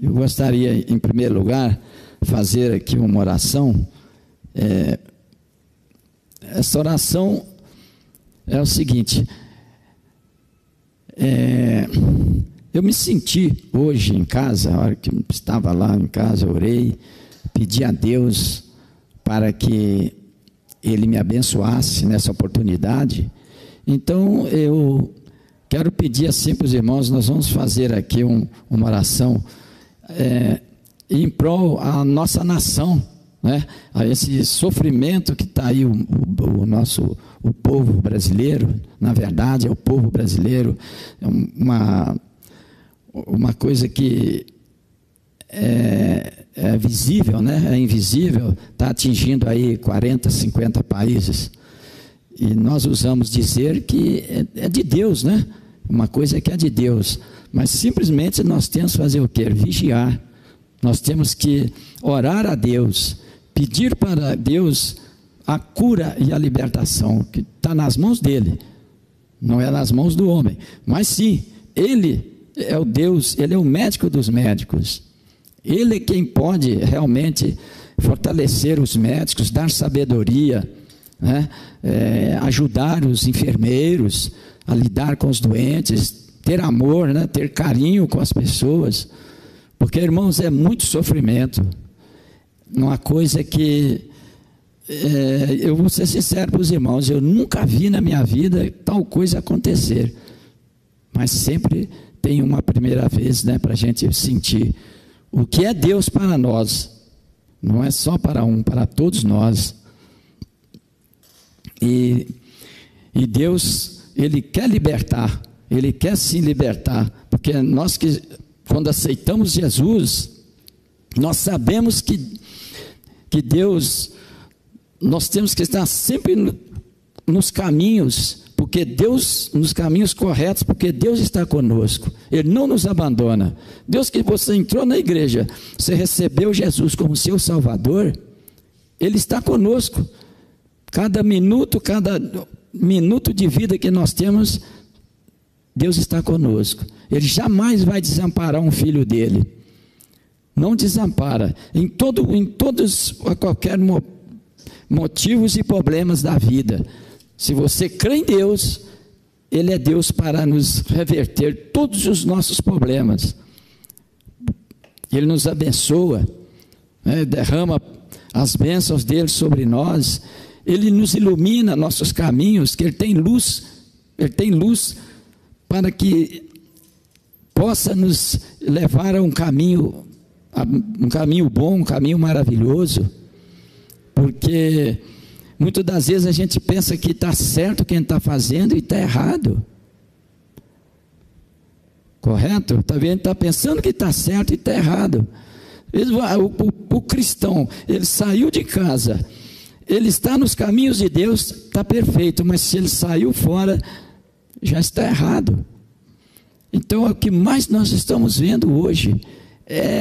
Eu gostaria, em primeiro lugar, fazer aqui uma oração. É, essa oração é o seguinte: é, eu me senti hoje em casa, a hora que estava lá em casa, orei, pedi a Deus para que Ele me abençoasse nessa oportunidade. Então eu quero pedir assim para os irmãos, nós vamos fazer aqui um, uma oração é, em prol a nossa nação, né? a esse sofrimento que está aí o, o, o, nosso o povo brasileiro, na verdade é o povo brasileiro, é uma, uma coisa que é, é visível, né? é invisível, está atingindo aí 40, 50 países. E nós usamos dizer que é, é de Deus, né? Uma coisa que é de Deus, mas simplesmente nós temos que fazer o quê? Vigiar. Nós temos que orar a Deus, pedir para Deus a cura e a libertação, que está nas mãos dele, não é nas mãos do homem. Mas sim, ele é o Deus, ele é o médico dos médicos. Ele é quem pode realmente fortalecer os médicos, dar sabedoria, né? é, ajudar os enfermeiros a lidar com os doentes, ter amor, né? ter carinho com as pessoas. Porque, irmãos, é muito sofrimento. Uma coisa que é, eu vou ser sincero para os irmãos, eu nunca vi na minha vida tal coisa acontecer. Mas sempre tem uma primeira vez né, para a gente sentir o que é Deus para nós. Não é só para um, para todos nós. E, e Deus, Ele quer libertar, Ele quer sim libertar, porque nós que, quando aceitamos Jesus, nós sabemos que, que Deus nós temos que estar sempre nos caminhos, porque Deus, nos caminhos corretos, porque Deus está conosco, Ele não nos abandona. Deus que você entrou na igreja, você recebeu Jesus como seu Salvador, Ele está conosco. Cada minuto, cada minuto de vida que nós temos, Deus está conosco. Ele jamais vai desamparar um filho dele. Não desampara. Em, todo, em todos, a qualquer momento motivos e problemas da vida. Se você crê em Deus, Ele é Deus para nos reverter todos os nossos problemas. Ele nos abençoa, né, derrama as bênçãos dele sobre nós, Ele nos ilumina nossos caminhos, que Ele tem luz, Ele tem luz para que possa nos levar a um caminho, a um caminho bom, um caminho maravilhoso. Porque muitas das vezes a gente pensa que está certo quem está fazendo e está errado. Correto? Está vendo? Está pensando que está certo e está errado. O, o, o, cristão, ele saiu de casa, ele está nos caminhos de Deus, está perfeito, mas se ele saiu fora, já está errado. Então, o que mais nós estamos vendo hoje é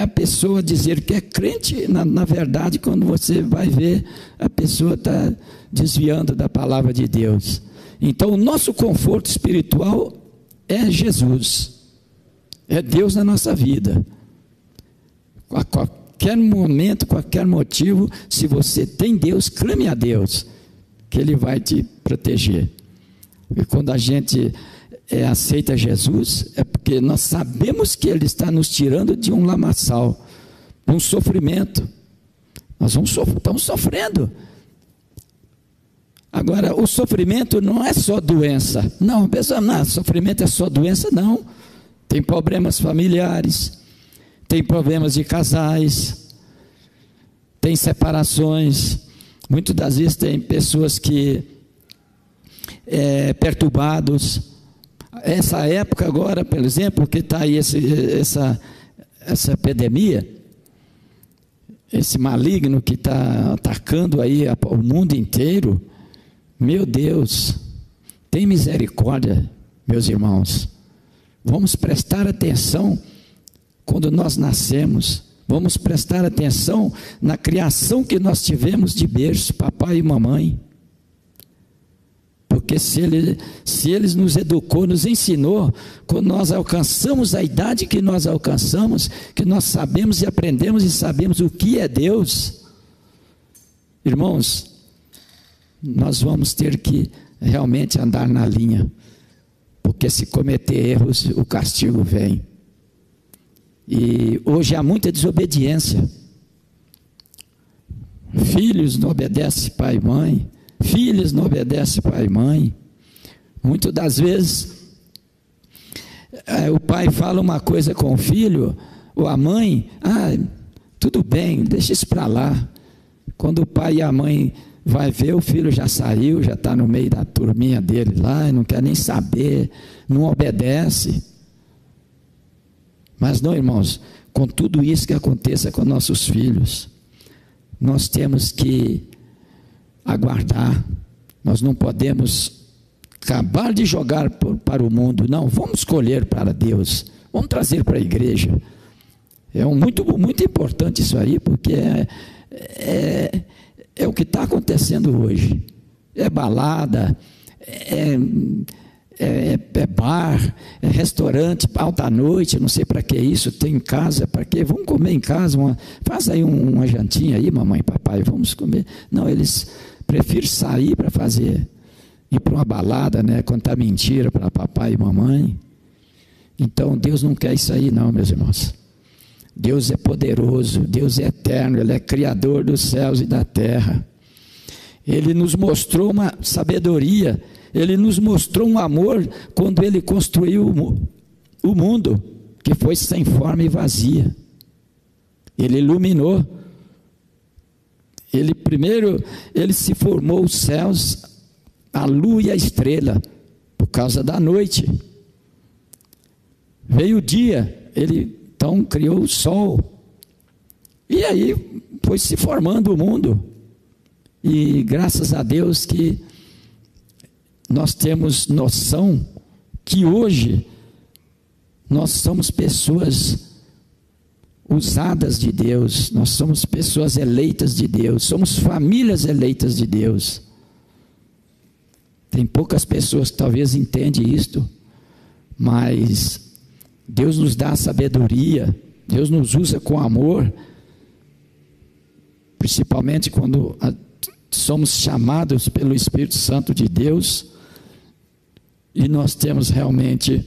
a pessoa dizer que é crente, na, na verdade, quando você vai ver, a pessoa está desviando da palavra de Deus. Então, o nosso conforto espiritual é Jesus, é Deus na nossa vida. A qualquer momento, qualquer motivo, se você tem Deus, clame a Deus, que Ele vai te proteger. E quando a gente é, aceita Jesus é porque nós sabemos que Ele está nos tirando de um lamaçal, de um sofrimento. Nós vamos estamos sofrendo. Agora, o sofrimento não é só doença. Não, pessoal, não, sofrimento é só doença, não. Tem problemas familiares, tem problemas de casais, tem separações. Muitas das vezes tem pessoas que é, perturbados, essa época agora, por exemplo, que está aí esse, essa, essa epidemia, esse maligno que está atacando aí o mundo inteiro, meu Deus, tem misericórdia, meus irmãos. Vamos prestar atenção quando nós nascemos. Vamos prestar atenção na criação que nós tivemos de berço, papai e mamãe Porque se ele, se ele nos educou, nos ensinou, quando nós alcançamos a idade que nós alcançamos, que nós sabemos e aprendemos e sabemos o que é Deus, irmãos, nós vamos ter que realmente andar na linha, porque se cometer erros, o castigo vem. E hoje há muita desobediência. Filhos não obedecem pai e mãe, filhos não obedecem pai e mãe. Muitas das vezes é, o pai fala uma coisa com o filho, ou a mãe, ah, tudo bem, deixa isso para lá. Quando o pai e a mãe vai ver, o filho já saiu, já está no meio da turminha dele lá, não quer nem saber, não obedece. Mas não, irmãos, com tudo isso que aconteça com nossos filhos, nós temos que aguardar, nós não podemos acabar de jogar para o mundo, não, vamos escolher para Deus, vamos trazer para a igreja. É um muito, muito importante isso aí, porque é, é, é o que está acontecendo hoje. É balada, é, é, é, é bar, é restaurante, alta noite, não sei para que isso, tem em casa, para que? Vamos comer em casa, uma, faz aí um, uma jantinha aí, mamãe e papai, vamos comer. Não, eles preferem sair para fazer, ir para uma balada, né, contar mentira para papai e mamãe. Então Deus não quer isso aí, não, meus irmãos. Deus é poderoso, Deus é eterno, Ele é criador dos céus e da terra. Ele nos mostrou uma sabedoria, Ele nos mostrou um amor quando Ele construiu o mundo, que foi sem forma e vazia. Ele iluminou. Ele primeiro, ele se formou os céus, a lua e a estrela, por causa da noite. Veio o dia, ele então criou o sol. E aí foi se formando o mundo. E graças a Deus que nós temos noção que hoje nós somos pessoas usadas de Deus, nós somos pessoas eleitas de Deus, somos famílias eleitas de Deus. Tem poucas pessoas que talvez entendem isto, mas Deus nos dá sabedoria, Deus nos usa com amor, principalmente quando somos chamados pelo Espírito Santo de Deus e nós temos realmente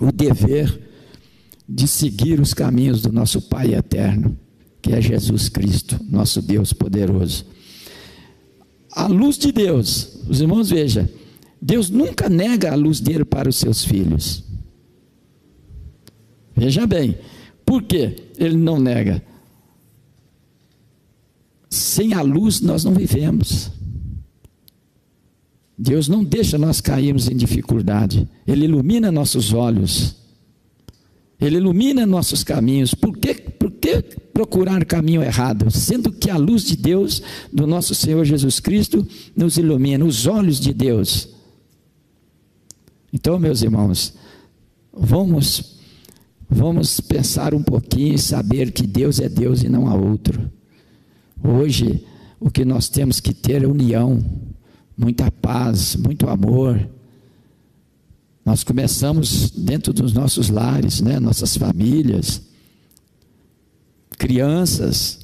o dever de seguir os caminhos do nosso Pai eterno, que é Jesus Cristo, nosso Deus poderoso. A luz de Deus, os irmãos vejam, Deus nunca nega a luz dele para os seus filhos. Veja bem, por que ele não nega? Sem a luz nós não vivemos. Deus não deixa nós cairmos em dificuldade. Ele ilumina nossos olhos. Ele ilumina nossos caminhos. Por que, por que procurar caminho errado? Sendo que a luz de Deus, do nosso Senhor Jesus Cristo, nos ilumina, os olhos de Deus. Então, meus irmãos, vamos Vamos pensar um pouquinho e saber que Deus é Deus e não há outro. Hoje, o que nós temos que ter é união, muita paz, muito amor. Nós começamos dentro dos nossos lares, né? nossas famílias, crianças.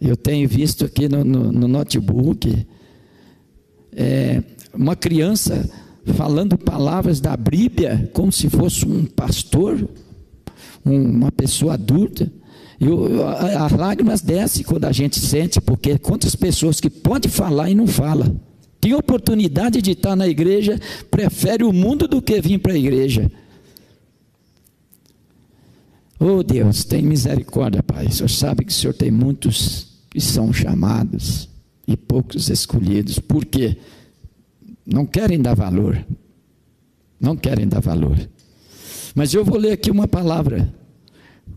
Eu tenho visto aqui no, no, no notebook é, uma criança falando palavras da Bíblia como se fosse um pastor uma pessoa adulta, e as lágrimas descem quando a gente sente, porque quantas pessoas que pode falar e não fala. Tem oportunidade de estar na igreja, prefere o mundo do que vir para a igreja. Oh Deus, tem misericórdia, Pai. O Senhor sabe que o Senhor tem muitos que são chamados e poucos escolhidos. Por quê? Não querem dar valor. Não querem dar valor. Mas eu vou ler aqui uma palavra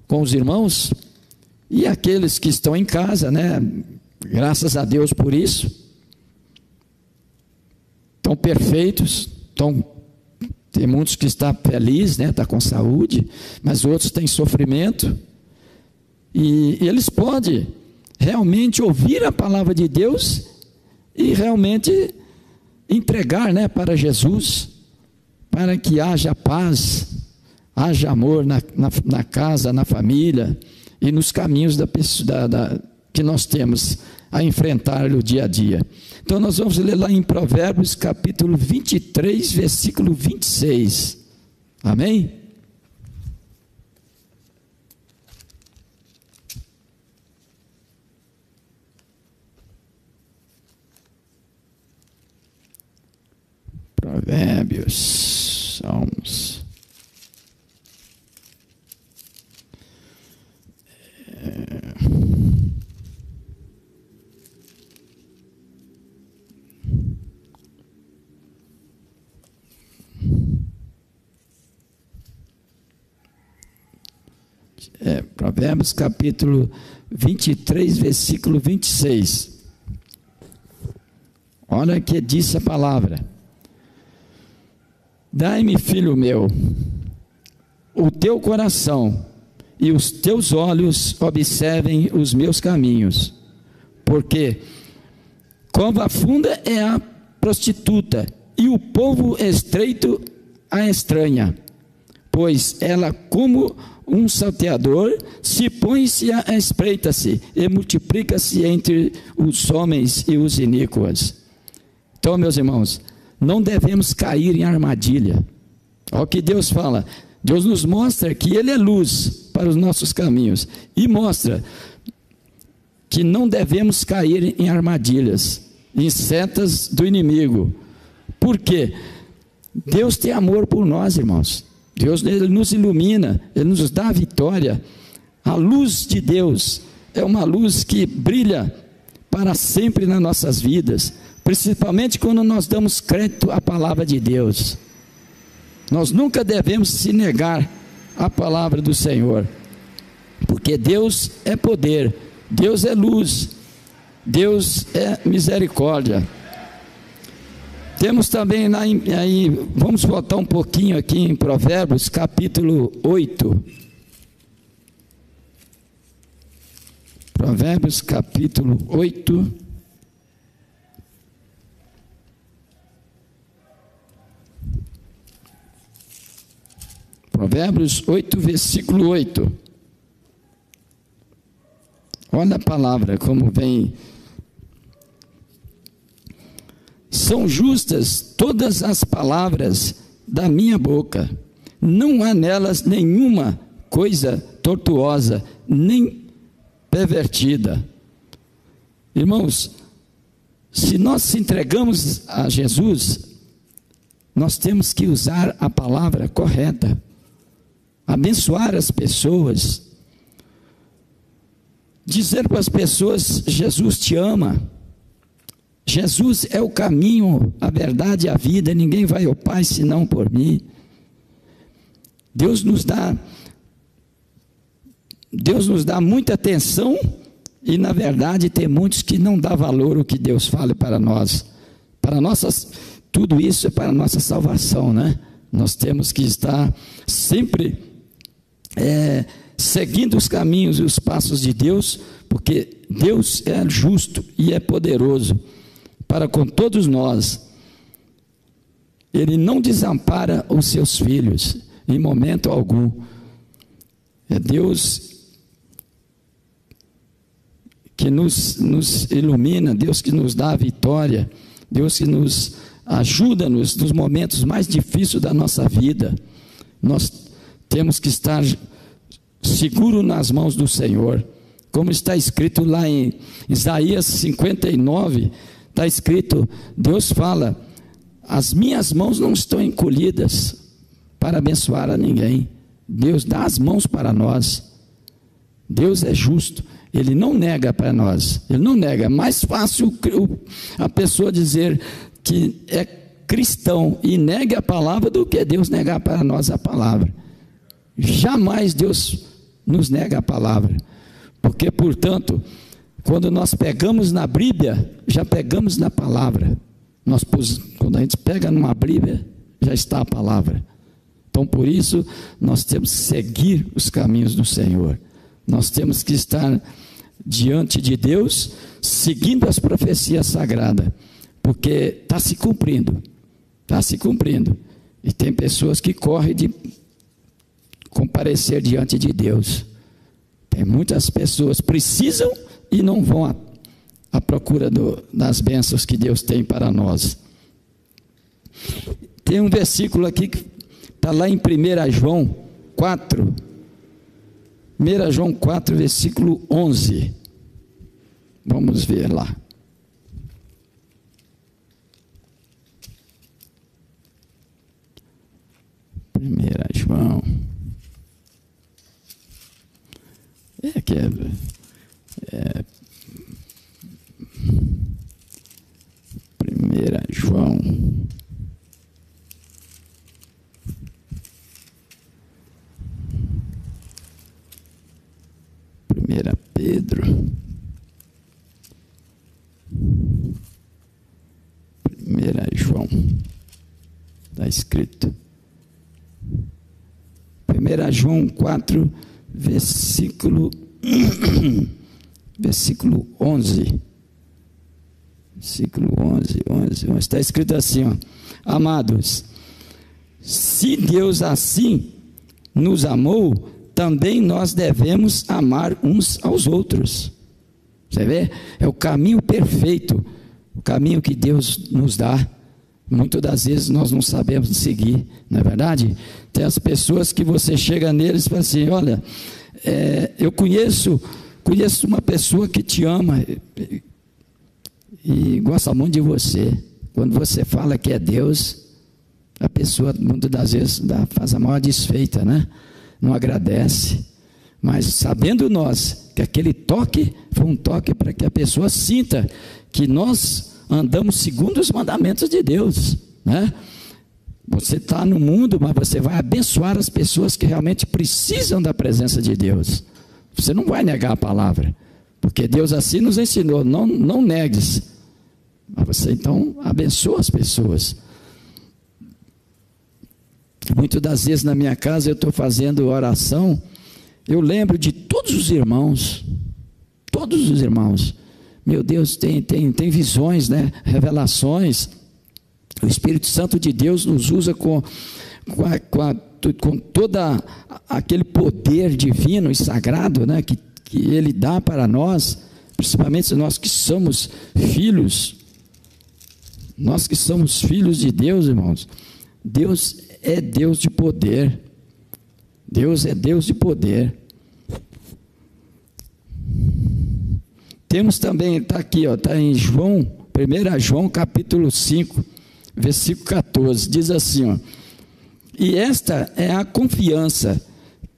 com os irmãos e aqueles que estão em casa, né? Graças a Deus por isso. Estão perfeitos, estão tem muitos que estão felizes, né? Está com saúde, mas outros têm sofrimento. E eles podem realmente ouvir a palavra de Deus e realmente entregar né, para Jesus, para que haja paz, haja amor na, na, na casa, na família e nos caminhos da, da, da, que nós temos a enfrentar no dia a dia. Então nós vamos ler lá em Provérbios capítulo 23, versículo 26. Amém? Provérbios, Salmos. É, Provérbios capítulo 23, versículo 26. Olha que disse a palavra. Dai-me, filho meu, o teu coração e os teus olhos observem os meus caminhos, porque cova funda é a prostituta e o povo estreito a estranha, pois ela, como um salteador, se põe-se a espreita-se e multiplica-se entre os homens e os iníquos. Então, meus irmãos, não devemos cair em armadilha. Olha o que Deus fala. Deus nos mostra que Ele é luz para os nossos caminhos e mostra que não devemos cair em armadilhas, em setas do inimigo. Por quê? Deus tem amor por nós, irmãos. Deus ele nos ilumina, Ele nos dá a vitória. A luz de Deus é uma luz que brilha para sempre nas nossas vidas principalmente quando nós damos crédito à palavra de Deus. Nós nunca devemos se negar à palavra do Senhor, porque Deus é poder, Deus é luz, Deus é misericórdia. Temos também aí, vamos voltar um pouquinho aqui em Provérbios, capítulo 8. Provérbios, capítulo 8. Provérbios 8, versículo 8. Olha a palavra como vem. São justas todas as palavras da minha boca, não há nelas nenhuma coisa tortuosa, nem pervertida. Irmãos, se nós se entregamos a Jesus, nós temos que usar a palavra correta abençoar as pessoas, dizer para as pessoas: Jesus te ama. Jesus é o caminho, a verdade e a vida, ninguém vai ao Pai senão por mim. Deus nos dá Deus nos dá muita atenção e na verdade tem muitos que não dá valor o que Deus fala para nós. Para nossas tudo isso é para nossa salvação, né? Nós temos que estar sempre é, seguindo os caminhos e os passos de Deus, porque Deus é justo e é poderoso para com todos nós. Ele não desampara os seus filhos em momento algum. É Deus que nos, nos ilumina, Deus que nos dá a vitória, Deus que nos ajuda nos, nos momentos mais difíceis da nossa vida. Nós temos que estar seguro nas mãos do Senhor. Como está escrito lá em Isaías 59, está escrito: Deus fala, as minhas mãos não estão encolhidas para abençoar a ninguém. Deus dá as mãos para nós. Deus é justo, Ele não nega para nós, Ele não nega. É mais fácil a pessoa dizer que é cristão e nega a palavra do que Deus negar para nós a palavra. Jamais Deus nos nega a palavra. Porque, portanto, quando nós pegamos na Bíblia, já pegamos na palavra. Nós, quando a gente pega numa Bíblia, já está a palavra. Então, por isso, nós temos que seguir os caminhos do Senhor. Nós temos que estar diante de Deus, seguindo as profecias sagradas. porque está se cumprindo, está se cumprindo. E tem pessoas que correm de comparecer diante de Deus. Tem muitas pessoas precisam e não vão à, à procura do, das bênçãos que Deus tem para nós. Tem um versículo aqui que está lá em 1 João 4, 1 João 4, versículo 11. Vamos ver lá. Primeira João. É que é, Primeira João. Primeira Pedro. Primeira João. Está escrito. Primeira João 4, versículo versículo 11. Versículo 11, 11, 11. Está escrito assim, ó. Amados, se Deus assim nos amou, também nós devemos amar uns aos outros. Você vê? É o caminho perfeito, o caminho que Deus nos dá. Muitas das vezes nós não sabemos seguir, não é verdade? Tem as pessoas que você chega neles e fala assim: olha, é, eu conheço, conheço uma pessoa que te ama e, e gosta muito de você. Quando você fala que é Deus, a pessoa muitas das vezes dá, faz a maior desfeita, né? não agradece. Mas sabendo nós que aquele toque foi um toque para que a pessoa sinta que nós andamos segundo os mandamentos de Deus, né? Você está no mundo, mas você vai abençoar as pessoas que realmente precisam da presença de Deus. Você não vai negar a palavra, porque Deus assim nos ensinou: não, não negues. Mas você então abençoa as pessoas. Muitas das vezes na minha casa eu estou fazendo oração, eu lembro de todos os irmãos, todos os irmãos. Meu Deus, tem, tem, tem visões, né? revelações. O Espírito Santo de Deus nos usa com, com, a, com, a, com toda aquele poder divino e sagrado né? que, que Ele dá para nós, principalmente nós que somos filhos. Nós que somos filhos de Deus, irmãos. Deus é Deus de poder. Deus é Deus de poder. Temos também, está aqui, está em João, 1 João capítulo 5, versículo 14, diz assim: ó, E esta é a confiança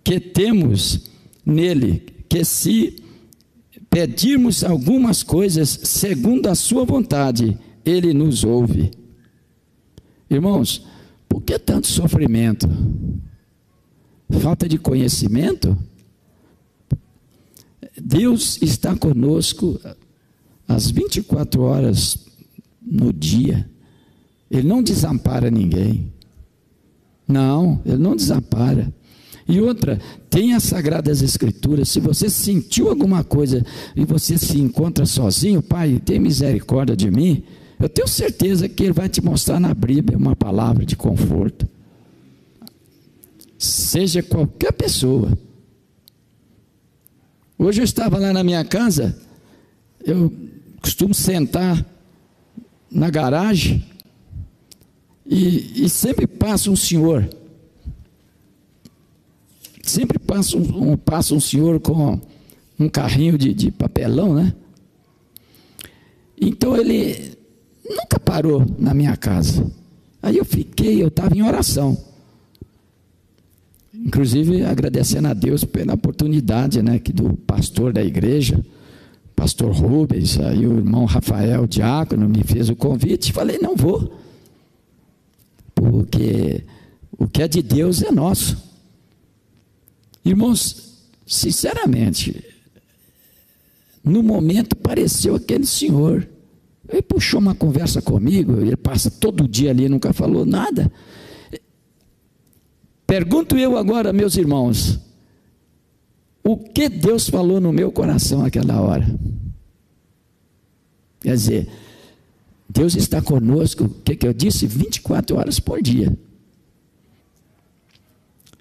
que temos nele, que se pedirmos algumas coisas segundo a sua vontade, ele nos ouve. Irmãos, por que tanto sofrimento? Falta de conhecimento? Deus está conosco às 24 horas no dia. Ele não desampara ninguém. Não, ele não desampara. E outra, tem as Sagradas Escrituras. Se você sentiu alguma coisa e você se encontra sozinho, Pai, tem misericórdia de mim. Eu tenho certeza que Ele vai te mostrar na Bíblia uma palavra de conforto. Seja qualquer pessoa. Hoje eu estava lá na minha casa, eu costumo sentar na garagem e, e sempre passa um senhor. Sempre passa um, passa um senhor com um carrinho de, de papelão, né? Então ele nunca parou na minha casa. Aí eu fiquei, eu estava em oração. Inclusive agradecendo a Deus pela oportunidade, né, que do pastor da igreja, pastor Rubens, aí o irmão Rafael Diácono me fez o convite, falei, não vou. Porque o que é de Deus é nosso. Irmãos, sinceramente, no momento pareceu aquele senhor ele puxou uma conversa comigo, ele passa todo dia ali, nunca falou nada. Pergunto eu agora, meus irmãos, o que Deus falou no meu coração aquela hora? Quer dizer, Deus está conosco, o que, que eu disse? 24 horas por dia.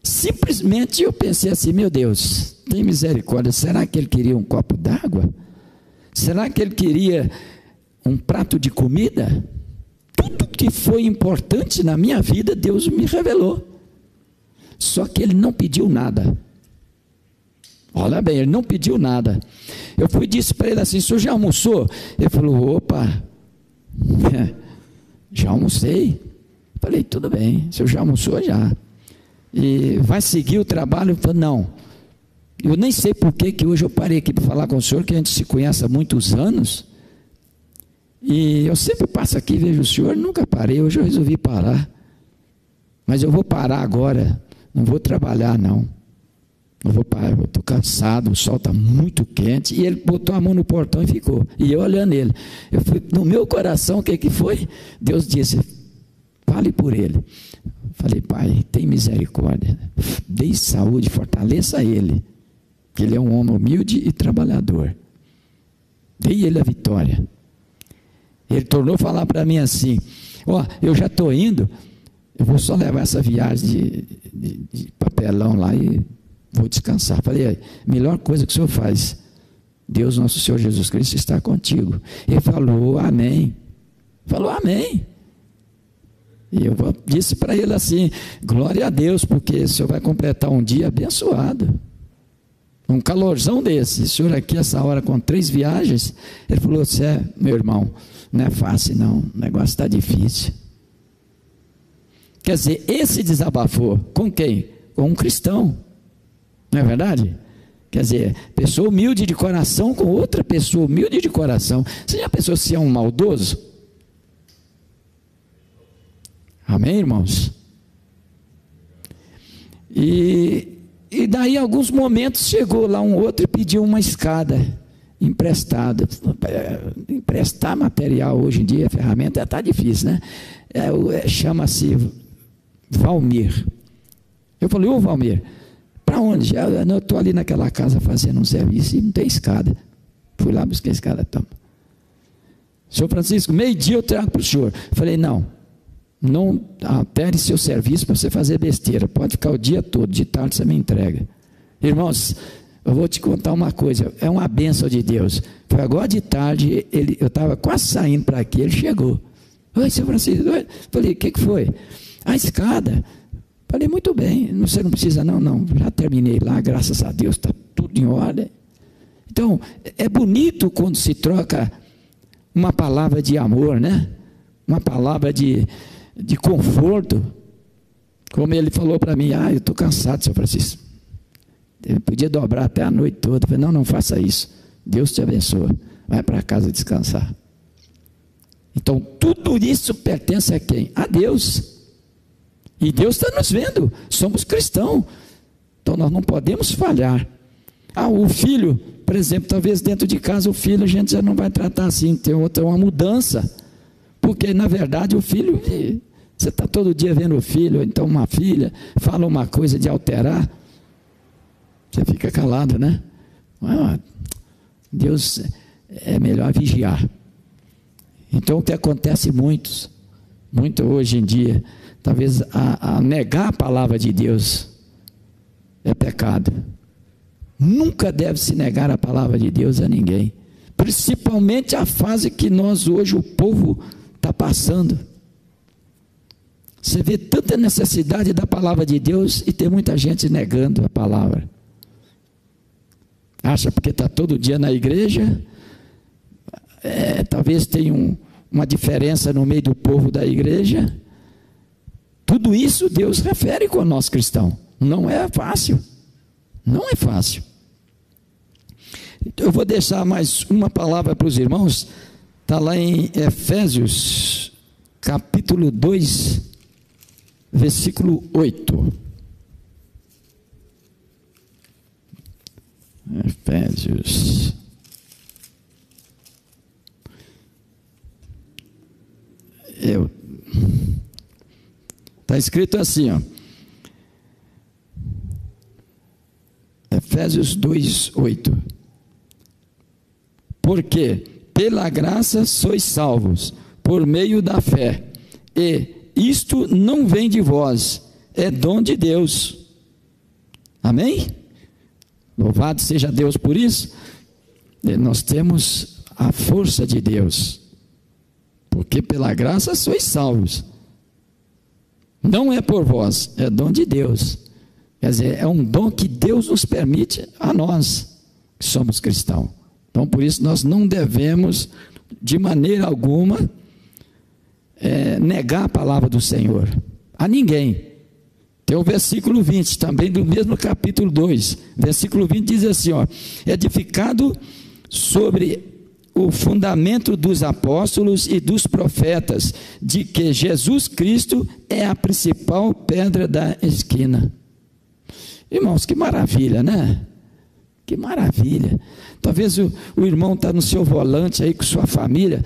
Simplesmente eu pensei assim: meu Deus, tem misericórdia, será que ele queria um copo d'água? Será que ele queria um prato de comida? Tudo que foi importante na minha vida, Deus me revelou. Só que ele não pediu nada. Olha bem, ele não pediu nada. Eu fui e disse para ele assim: o senhor já almoçou? Ele falou: opa, já almocei. Falei: tudo bem, o senhor já almoçou? Já. E vai seguir o trabalho? Eu falei: não. Eu nem sei por que, que hoje eu parei aqui para falar com o senhor, que a gente se conhece há muitos anos. E eu sempre passo aqui e vejo o senhor, nunca parei, hoje eu resolvi parar. Mas eu vou parar agora, não vou trabalhar não. Eu vou parar, eu estou cansado, o sol está muito quente. E ele botou a mão no portão e ficou. E eu olhando ele. Eu fui, no meu coração, o que, que foi? Deus disse: fale por ele. Falei, pai, tem misericórdia. Dei saúde, fortaleça ele. Que ele é um homem humilde e trabalhador. Dei ele a vitória. Ele tornou a falar para mim assim: Ó, oh, eu já estou indo, eu vou só levar essa viagem de, de, de papelão lá e vou descansar. Falei, melhor coisa que o senhor faz, Deus nosso Senhor Jesus Cristo está contigo. Ele falou, amém. Falou, amém. E eu disse para ele assim: glória a Deus, porque o senhor vai completar um dia abençoado. Um calorzão desse. O senhor aqui, essa hora, com três viagens. Ele falou: Você é, meu irmão, não é fácil, não. O negócio está difícil. Quer dizer, esse desabafou com quem? Com um cristão. Não é verdade? Quer dizer, pessoa humilde de coração com outra pessoa humilde de coração. Você já pensou se é um maldoso? Amém, irmãos? E, e daí, alguns momentos, chegou lá um outro e pediu uma escada emprestada. Emprestar material hoje em dia, ferramenta, está difícil, né? É, é, Chama-se Valmir. Eu falei, ô Valmir, para onde? Eu estou ali naquela casa fazendo um serviço e não tem escada. Fui lá buscar a escada. Toma. Senhor Francisco, meio-dia eu trago para o senhor. Falei, não, não altere seu serviço para você fazer besteira. Pode ficar o dia todo, de tarde você me entrega. Irmãos, eu vou te contar uma coisa, é uma bênção de Deus. Foi agora de tarde, ele, eu estava quase saindo para aqui, ele chegou. Oi, senhor Francisco. Oi. Falei, o que, que foi? A escada. Falei, muito bem, você não precisa, não, não, já terminei lá, graças a Deus, está tudo em ordem. Então, é bonito quando se troca uma palavra de amor, né? Uma palavra de, de conforto. Como ele falou para mim, ah, eu estou cansado, senhor Francisco. Ele podia dobrar até a noite toda. Eu falei, não, não faça isso. Deus te abençoe. Vai para casa descansar. Então, tudo isso pertence a quem? A Deus. E Deus está nos vendo, somos cristãos. Então nós não podemos falhar. Ah, o filho, por exemplo, talvez dentro de casa o filho a gente já não vai tratar assim, tem outra uma mudança. Porque na verdade o filho, você está todo dia vendo o filho, então uma filha, fala uma coisa de alterar, você fica calado, né? Ah, Deus é melhor vigiar. Então o que acontece muitos, muito hoje em dia, talvez a, a negar a palavra de Deus é pecado. Nunca deve se negar a palavra de Deus a ninguém, principalmente a fase que nós hoje, o povo, está passando. Você vê tanta necessidade da palavra de Deus e tem muita gente negando a palavra. Acha porque está todo dia na igreja, é, talvez tenha um, uma diferença no meio do povo da igreja, tudo isso Deus refere com o nosso cristão. Não é fácil. Não é fácil. Então, eu vou deixar mais uma palavra para os irmãos. Está lá em Efésios, capítulo 2, versículo 8. Efésios. Eu Está escrito assim, ó. Efésios 2, 8. Porque pela graça sois salvos, por meio da fé. E isto não vem de vós, é dom de Deus. Amém? Louvado seja Deus por isso. Nós temos a força de Deus, porque pela graça sois salvos. Não é por vós, é dom de Deus. Quer dizer, é um dom que Deus nos permite a nós, que somos cristãos. Então, por isso, nós não devemos, de maneira alguma, é, negar a palavra do Senhor a ninguém. Tem o versículo 20, também do mesmo capítulo 2. Versículo 20 diz assim: ó, edificado sobre o fundamento dos apóstolos e dos profetas, de que Jesus Cristo é a principal pedra da esquina. Irmãos, que maravilha, né? Que maravilha. Talvez o, o irmão está no seu volante aí com sua família,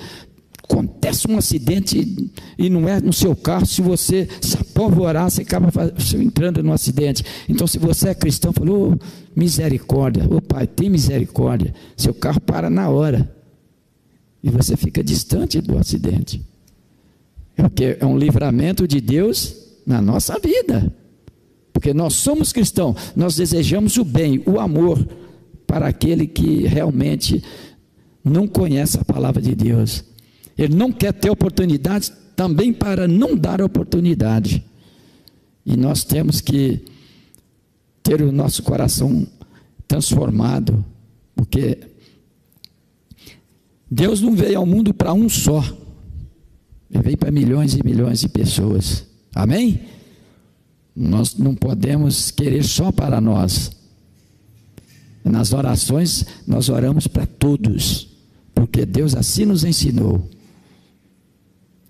acontece um acidente e não é no seu carro, se você se apavorar, você acaba entrando no acidente. Então, se você é cristão, falou, oh, misericórdia, ô oh, pai, tem misericórdia. Seu carro para na hora. E você fica distante do acidente. É porque é um livramento de Deus na nossa vida. Porque nós somos cristãos, nós desejamos o bem, o amor para aquele que realmente não conhece a palavra de Deus. Ele não quer ter oportunidade também para não dar oportunidade. E nós temos que ter o nosso coração transformado, porque Deus não veio ao mundo para um só, Ele veio para milhões e milhões de pessoas. Amém? Nós não podemos querer só para nós. Nas orações, nós oramos para todos, porque Deus assim nos ensinou.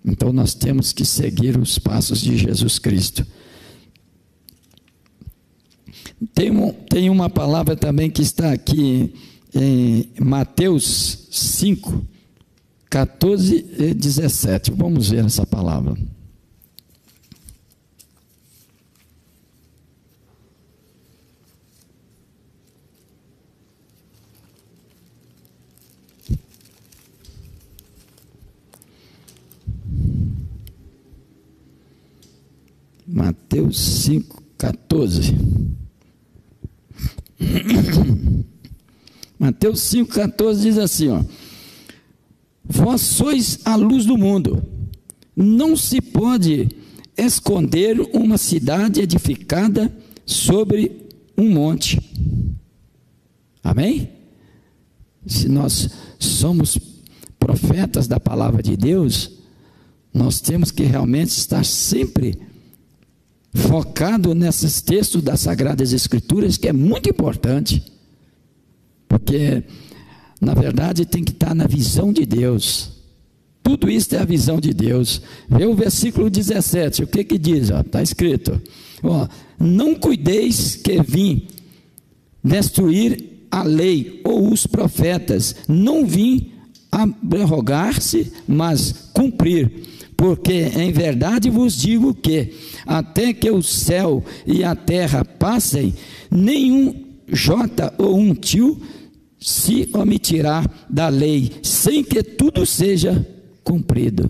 Então nós temos que seguir os passos de Jesus Cristo. Tem, um, tem uma palavra também que está aqui em Mateus 5, 14 e 17. Vamos ver essa palavra. Mateus 5, 14. Mateus 5, 14 diz assim: ó, Vós sois a luz do mundo, não se pode esconder uma cidade edificada sobre um monte. Amém? Se nós somos profetas da palavra de Deus, nós temos que realmente estar sempre focado nesses textos das Sagradas Escrituras, que é muito importante, porque, na verdade, tem que estar na visão de Deus. Tudo isso é a visão de Deus. Vê o versículo 17, o que que diz? Está escrito: ó, Não cuideis que vim destruir a lei ou os profetas, não vim abrogar-se, mas cumprir porque em verdade vos digo que, até que o céu e a terra passem, nenhum jota ou um tio se omitirá da lei, sem que tudo seja cumprido.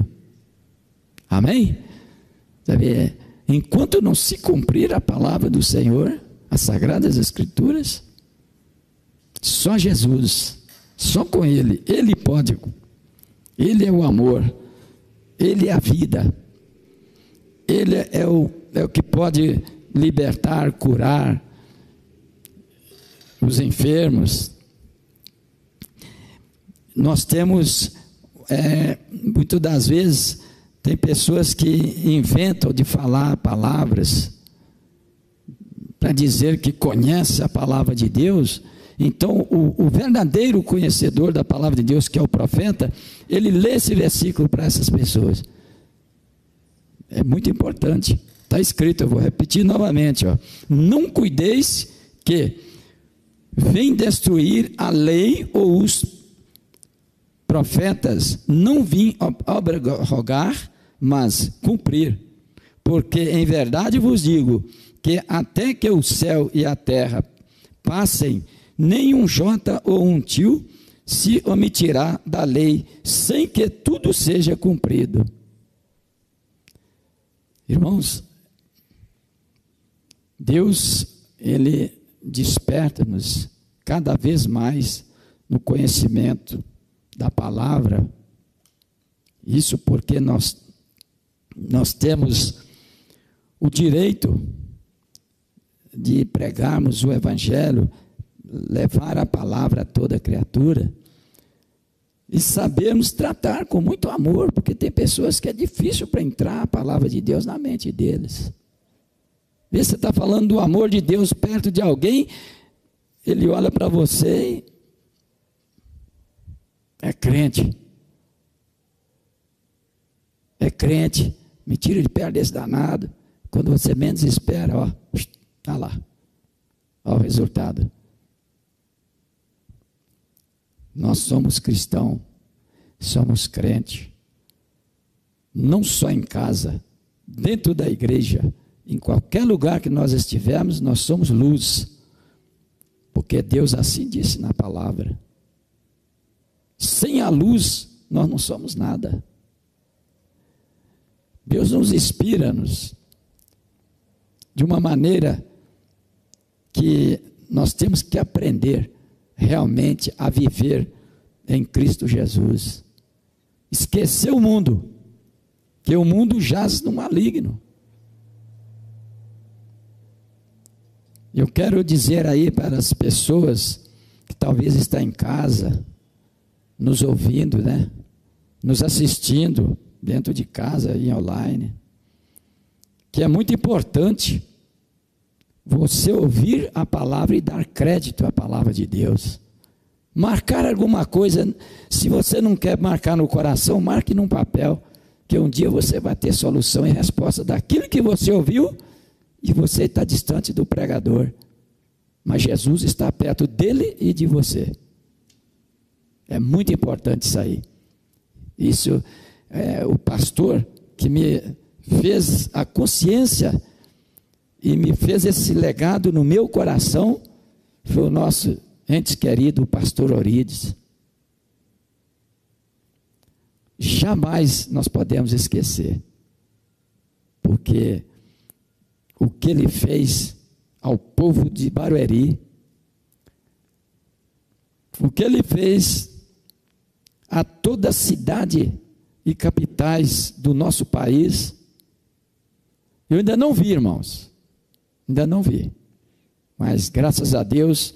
Amém? Sabe, enquanto não se cumprir a palavra do Senhor, as sagradas escrituras, só Jesus, só com Ele, Ele pode, Ele é o amor, ele é a vida. Ele é o, é o que pode libertar, curar os enfermos. Nós temos, é, muitas das vezes, tem pessoas que inventam de falar palavras para dizer que conhece a palavra de Deus, então, o, o, verdadeiro conhecedor da palavra de Deus, que é o profeta, ele lê esse versículo para essas pessoas. É muito importante. Está escrito, eu vou repetir novamente: ó. não cuideis que vem destruir a lei ou os profetas, não vim rogar, mas cumprir. Porque em verdade vos digo que até que o céu e a terra passem, nem um jota ou um tio se omitirá da lei sem que tudo seja cumprido. Irmãos, Deus, Ele desperta-nos cada vez mais no conhecimento da palavra. Isso porque nós, nós temos o direito de pregarmos o Evangelho, levar a palavra a toda criatura e sabermos tratar com muito amor, porque tem pessoas que é difícil para entrar a palavra de Deus na mente deles. Vê você está falando do amor de Deus perto de alguém, ele olha para você é crente. É crente. Me tira de perto desse danado. Quando você menos espera, ó, está lá. Olha o resultado. Nós somos cristãos, somos crente. Não só em casa, dentro da igreja, em qualquer lugar que nós estivermos, nós somos luz. Porque Deus assim disse na palavra. Sem a luz, nós não somos nada. Deus nos inspira-nos de uma maneira que nós temos que aprender realmente a viver em Cristo Jesus. Esquecer o mundo, que o mundo jaz no maligno. Eu quero dizer aí para as pessoas que talvez estão em casa, nos ouvindo, né? Nos assistindo dentro de casa e online, que é muito importante você ouvir a palavra e dar crédito à palavra de Deus. Marcar alguma coisa, se você não quer marcar no coração, marque num papel, que um dia você vai ter solução e resposta daquilo que você ouviu e você está distante do pregador. Mas Jesus está perto dele e de você. É muito importante isso aí. Isso, é, o pastor que me fez a consciência e me fez esse legado no meu coração foi o nosso ente querido, pastor Orides. Jamais nós podemos esquecer, porque o que ele fez ao povo de Barueri, o que ele fez a toda a cidade e capitais do nosso país, eu ainda não vi, irmãos, ainda não vi, mas graças a Deus,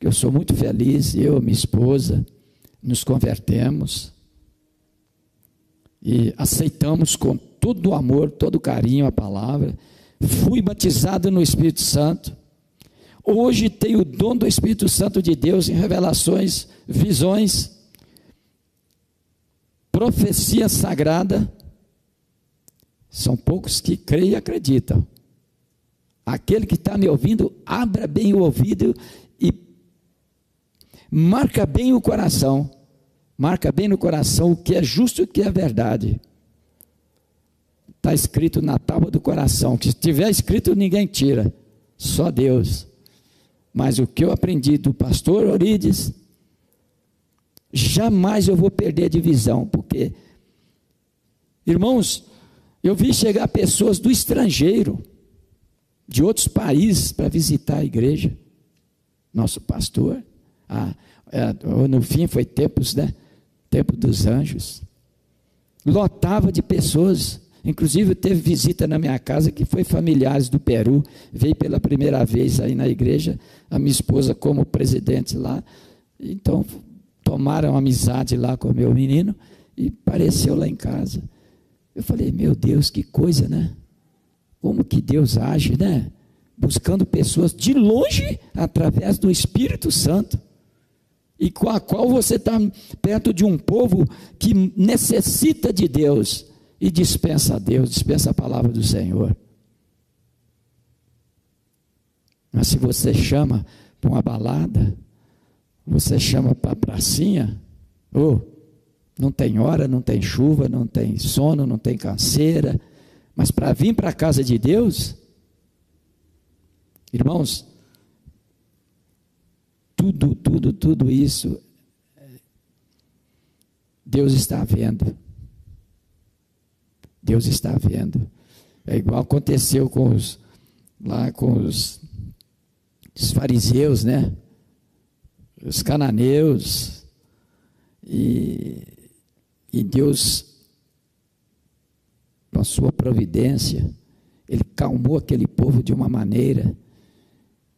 eu sou muito feliz, eu minha esposa, nos convertemos e aceitamos com todo o amor, todo o carinho a palavra. Fui batizado no Espírito Santo. Hoje tenho o dom do Espírito Santo de Deus em revelações, visões, profecia sagrada. São poucos que creem e acreditam. Aquele que está me ouvindo, abra bem o ouvido e marca bem o coração. Marca bem no coração o que é justo e o que é verdade. Está escrito na tábua do coração, que se tiver escrito ninguém tira, só Deus. Mas o que eu aprendi do pastor Orides, jamais eu vou perder de visão, irmãos, eu vi chegar pessoas do estrangeiro, de outros países, para visitar a igreja. Nosso pastor, ah, é, no fim foi tempos, né? Tempo dos anjos. Lotava de pessoas Inclusive, teve visita na minha casa que foi familiares do Peru, veio pela primeira vez aí na igreja, a minha esposa como presidente lá. Então, tomaram amizade lá com o meu menino e apareceu lá em casa. Eu falei, meu Deus, que coisa, né? Como que Deus age, né? Buscando pessoas de longe através do Espírito Santo e com a qual você está perto de um povo que necessita de Deus e dispensa a Deus, dispensa a palavra do Senhor. Mas se você chama para uma balada, você chama para a pracinha, oh, não tem hora, não tem chuva, não tem sono, não tem canseira, mas para vir para a casa de Deus, irmãos, tudo, tudo, tudo isso Deus está vendo. Deus está vendo. É igual aconteceu com os lá com os, os fariseus, né? Os cananeus. E, e Deus, com a sua providência, ele calmou aquele povo de uma maneira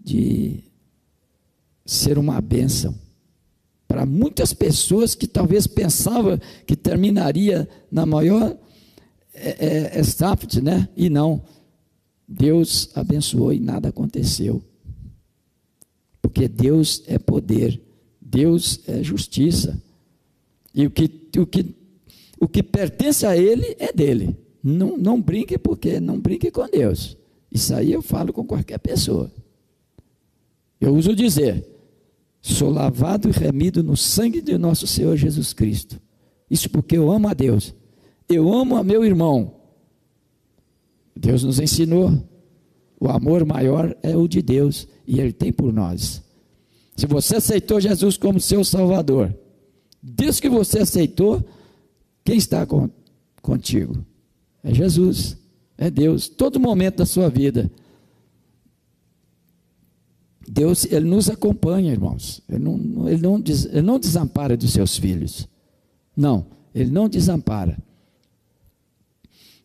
de ser uma bênção para muitas pessoas que talvez pensavam que terminaria na maior é, é, né? E não. Deus abençoou e nada aconteceu. Porque Deus é poder, Deus é justiça. E o que, o que, o que pertence a Ele é dele. Não, não brinque porque não brinque com Deus. Isso aí eu falo com qualquer pessoa. Eu uso dizer: sou lavado e remido no sangue de nosso Senhor Jesus Cristo. Isso porque eu amo a Deus. Eu amo a meu irmão. Deus nos ensinou. O amor maior é o de Deus e Ele tem por nós. Se você aceitou Jesus como seu Salvador, desde que você aceitou, quem está com, contigo? É Jesus, é Deus, todo momento da sua vida. Deus, Ele nos acompanha, irmãos. Ele não, ele não, ele não desampara dos seus filhos. Não, Ele não desampara.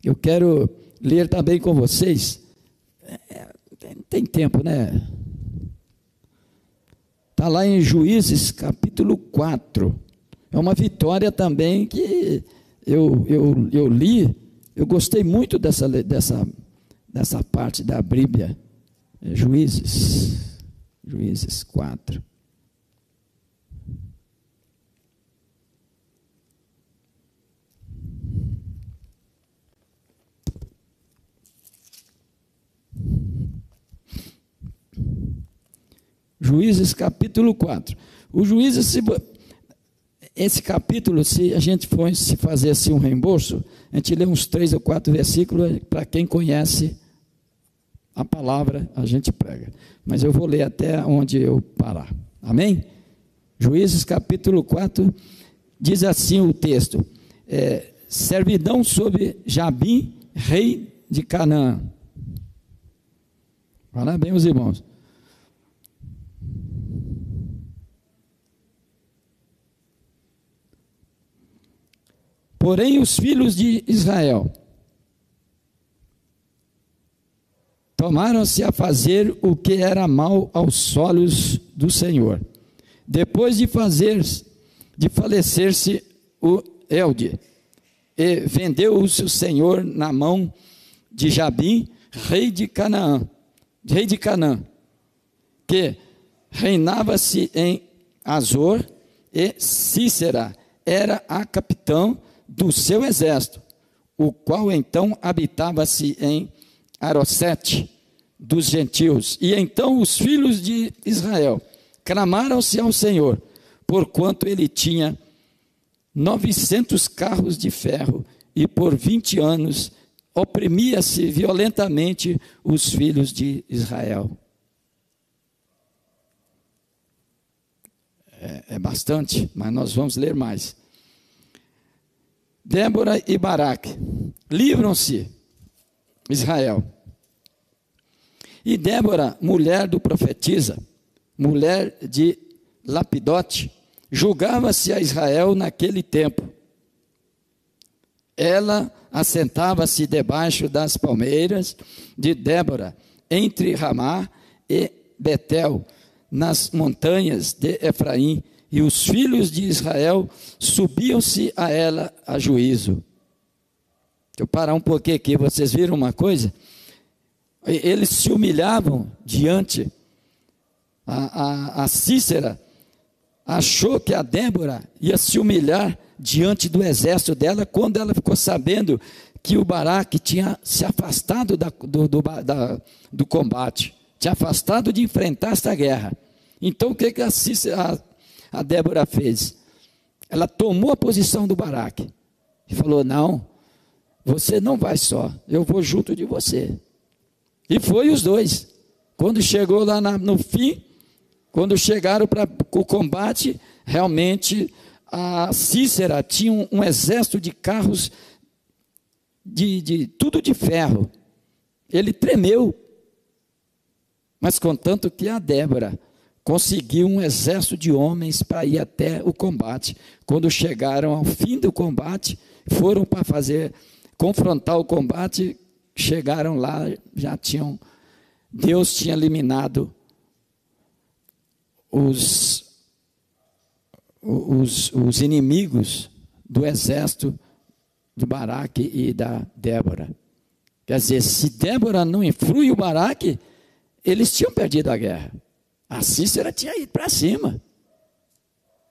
Eu quero ler também com vocês. É, tem tempo, né? Está lá em Juízes capítulo 4. É uma vitória também que eu, eu, eu li, eu gostei muito dessa, dessa, dessa parte da Bíblia. É, Juízes, Juízes 4. Juízes capítulo 4. O Juízes, esse capítulo, se a gente for se fazer assim um reembolso, a gente lê uns três ou quatro versículos, para quem conhece a palavra, a gente prega. Mas eu vou ler até onde eu parar. Amém? Juízes capítulo 4, diz assim o texto: é, servidão sobre Jabim, rei de Canaã. Parabéns, irmãos. Porém, os filhos de Israel tomaram-se a fazer o que era mal aos olhos do Senhor. Depois de fazer, de falecer-se o Elde, e vendeu-se o Senhor na mão de Jabim, rei de Canaã, rei de Canaã, que reinava-se em Azor, e Cícera era a capitão do seu exército, o qual então habitava-se em Arosete dos gentios. E então os filhos de Israel clamaram-se ao Senhor, porquanto ele tinha 900 carros de ferro e por 20 anos oprimia-se violentamente os filhos de Israel. É, é, bastante, mas nós vamos ler mais. Débora e Baraque livram-se, Israel. E Débora, mulher do profetisa, mulher de Lapidote, julgava-se a Israel naquele tempo. Ela assentava-se debaixo das palmeiras de Débora, entre Ramá e Betel, nas montanhas de Efraim, e os filhos de Israel subiam-se a ela a juízo. Deixa eu parar um pouquinho aqui, vocês viram uma coisa? Eles se humilhavam diante. A, a, a Cícera achou que a Débora ia se humilhar diante do exército dela quando ela ficou sabendo que o Baraque tinha se afastado da, do, do, da, do combate, tinha afastado de enfrentar essa guerra. Então o que, que a, Cícera, a Débora fez? Ela tomou a posição do Baraque e falou: Não, você não vai só, eu vou junto de você. E foi os dois. Quando chegou lá na, no fim, quando chegaram para o combate, realmente a Cícera tinha um, um exército de carros de, de tudo de ferro. Ele tremeu. Mas contanto que a Débora conseguiu um exército de homens para ir até o combate. Quando chegaram ao fim do combate, foram para fazer confrontar o combate, chegaram lá, já tinham Deus tinha eliminado os os, os inimigos do exército do Baraque e da Débora. Quer dizer, se Débora não influi o Baraque, eles tinham perdido a guerra. A Cícera tinha ido para cima.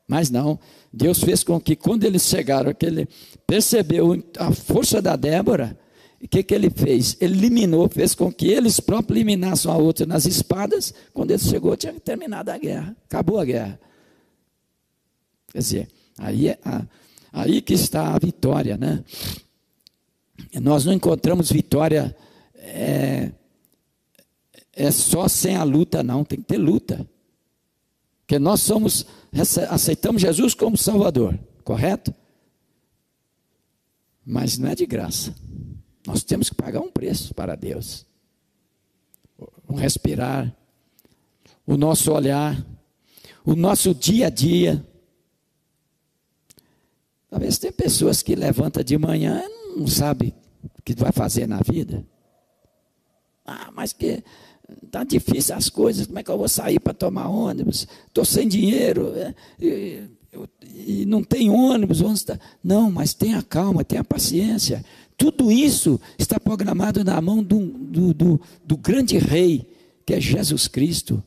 Mas não, Deus fez com que quando eles chegaram, que ele percebeu a força da Débora, o que, que ele fez? Ele eliminou, fez com que eles próprios eliminassem a outra nas espadas. Quando ele chegou, tinha terminado a guerra. Acabou a guerra. Quer dizer, aí, é a, aí que está a vitória, né? Nós não encontramos vitória é, é só sem a luta, não, tem que ter luta. Porque nós somos, aceitamos Jesus como Salvador, correto? Mas não é de graça. Nós temos que pagar um preço para Deus. Um respirar, o nosso olhar, o nosso dia a dia. Talvez tem pessoas que levantam de manhã e não sabe o que vai fazer na vida. Ah, mas que tá difícil as coisas, como é que eu vou sair para tomar ônibus? Estou sem dinheiro é, e, e, não tem ônibus. Onde está? Não, mas tenha calma, tenha paciência. Tudo isso está programado na mão do, do, do, do grande rei, que é Jesus Cristo.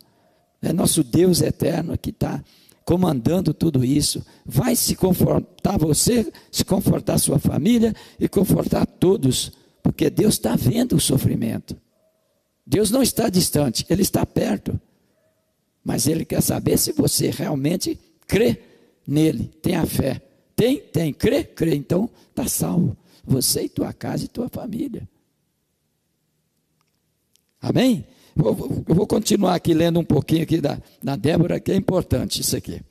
É nosso Deus eterno que está comandando tudo isso, vai se confortar você, se confortar sua família e confortar todos, porque Deus está vendo o sofrimento. Deus não está distante, Ele está perto. Mas Ele quer saber se você realmente crê nele, tem a fé. Tem? Tem. Crê? Crê. Então está salvo. Você e tua casa e tua família. Amém? Eu vou continuar aqui lendo um pouquinho aqui da, da Débora, que é importante isso aqui.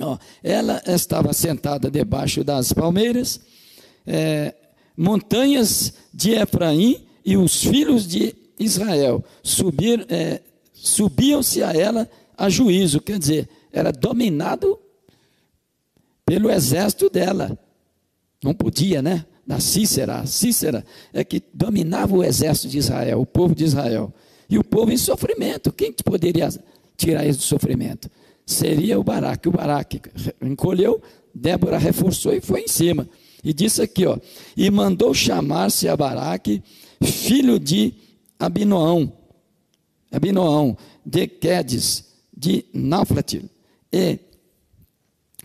Ó, ela estava sentada debaixo das palmeiras, é, montanhas de Efraim e os filhos de Israel subir, é, subiam-se a ela a juízo, quer dizer, era dominado pelo exército dela. Não podia, né? Da Cícera. A Cícera é que dominava o exército de Israel, o povo de Israel. E o povo em sofrimento. Quem poderia tirar eles do sofrimento? Seria o Baraque. O Baraque encolheu, Débora reforçou e foi em cima. E disse aqui, ó, e mandou chamar-se a Baraque, filho de Abinoão, Abinoão, de Quedes, de Náuflatil, e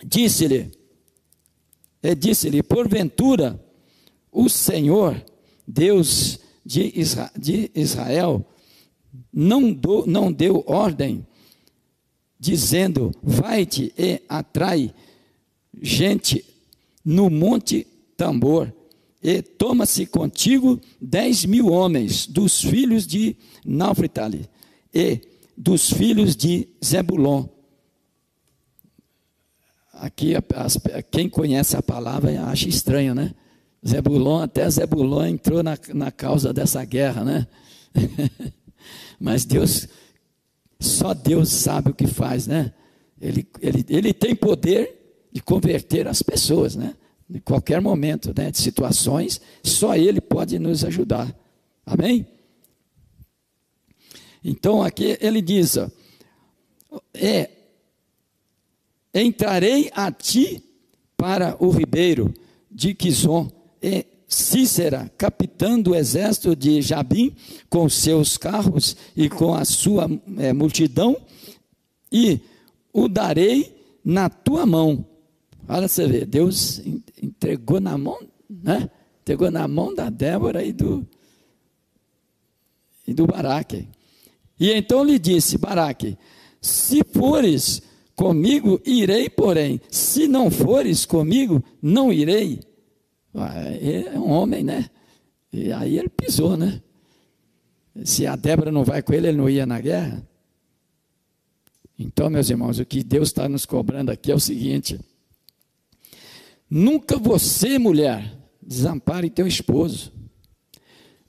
disse-lhe, e disse-lhe, porventura, o Senhor, Deus de Israel, não, do, não deu ordem, dizendo: Vai-te e atrai gente no monte Tambor, e toma-se contigo dez mil homens dos filhos de Naufritali e dos filhos de Zebulon. Aqui, as, quem conhece a palavra acha estranho, né? Zebulon, até Zebulon entrou na, na causa dessa guerra, né? Mas Deus, só Deus sabe o que faz, né? Ele, ele, ele tem poder de converter as pessoas, né? Em qualquer momento, né? De situações, só Ele pode nos ajudar. Amém? Então aqui ele diz: ó, é, entrarei a ti para o ribeiro de Quizon e Cícera, capitão do exército de Jabim, com seus carros e com a sua é, multidão, e o darei na tua mão. Olha você vê, Deus entregou na mão, né? Entregou na mão da Débora e do, e do Baraque. E então lhe disse: Baraque, se fores comigo, irei, porém, se não fores comigo, não irei. É um homem, né? E aí ele pisou, né? Se a Débora não vai com ele, ele não ia na guerra. Então, meus irmãos, o que Deus está nos cobrando aqui é o seguinte: Nunca você, mulher, desampare teu esposo.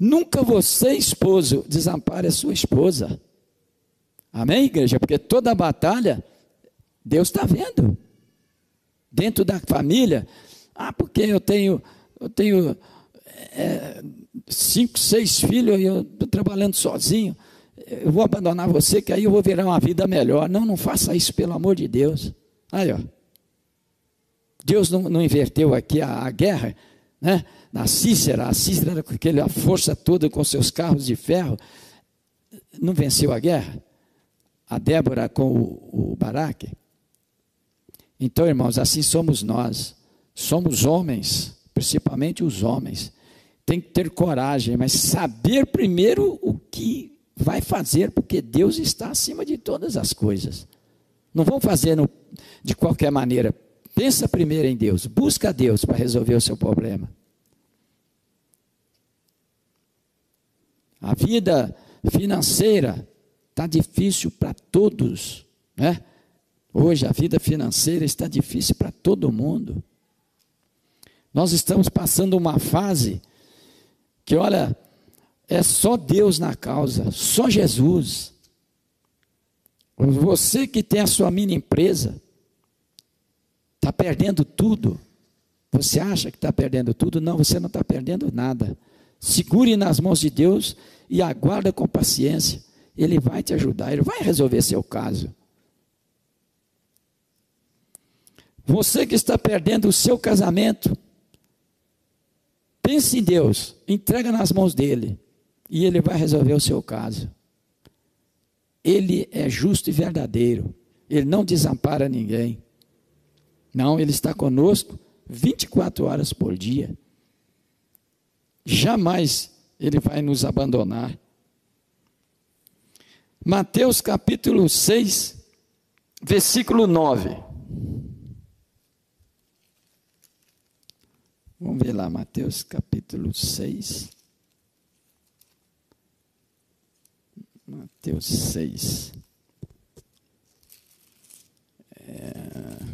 Nunca você, esposo, desampare a sua esposa. Amém, igreja? Porque toda batalha, Deus está vendo. Dentro da família, ah, porque eu tenho, eu tenho é, cinco, seis filhos e eu estou trabalhando sozinho. Eu vou abandonar você, que aí eu vou virar uma vida melhor. Não, não faça isso, pelo amor de Deus. Aí, ó. Deus não, não inverteu aqui a, a guerra, né? Na Cícera, a Cícera com aquela força toda com seus carros de ferro, não venceu a guerra. A Débora com o, o Baraque. Então, irmãos, assim somos nós. Somos homens, principalmente os homens. Tem que ter coragem, mas saber primeiro o que vai fazer, porque Deus está acima de todas as coisas. Não vão fazer no, de qualquer maneira. Pensa primeiro em Deus, busca Deus para resolver o seu problema. A vida financeira está difícil para todos, né? Hoje a vida financeira está difícil para todo mundo. Nós estamos passando uma fase que, olha, é só Deus na causa, só Jesus. Você que tem a sua mini empresa, está perdendo tudo. Você acha que está perdendo tudo? Não, você não está perdendo nada. Segure nas mãos de Deus e aguarda com paciência. Ele vai te ajudar, ele vai resolver seu caso. Você que está perdendo o seu casamento, Pense em Deus, entrega nas mãos dele e ele vai resolver o seu caso. Ele é justo e verdadeiro. Ele não desampara ninguém. Não, ele está conosco 24 horas por dia. Jamais ele vai nos abandonar. Mateus capítulo 6, versículo 9. Vamos ver lá, Mateus capítulo 6. Mateus 6. É...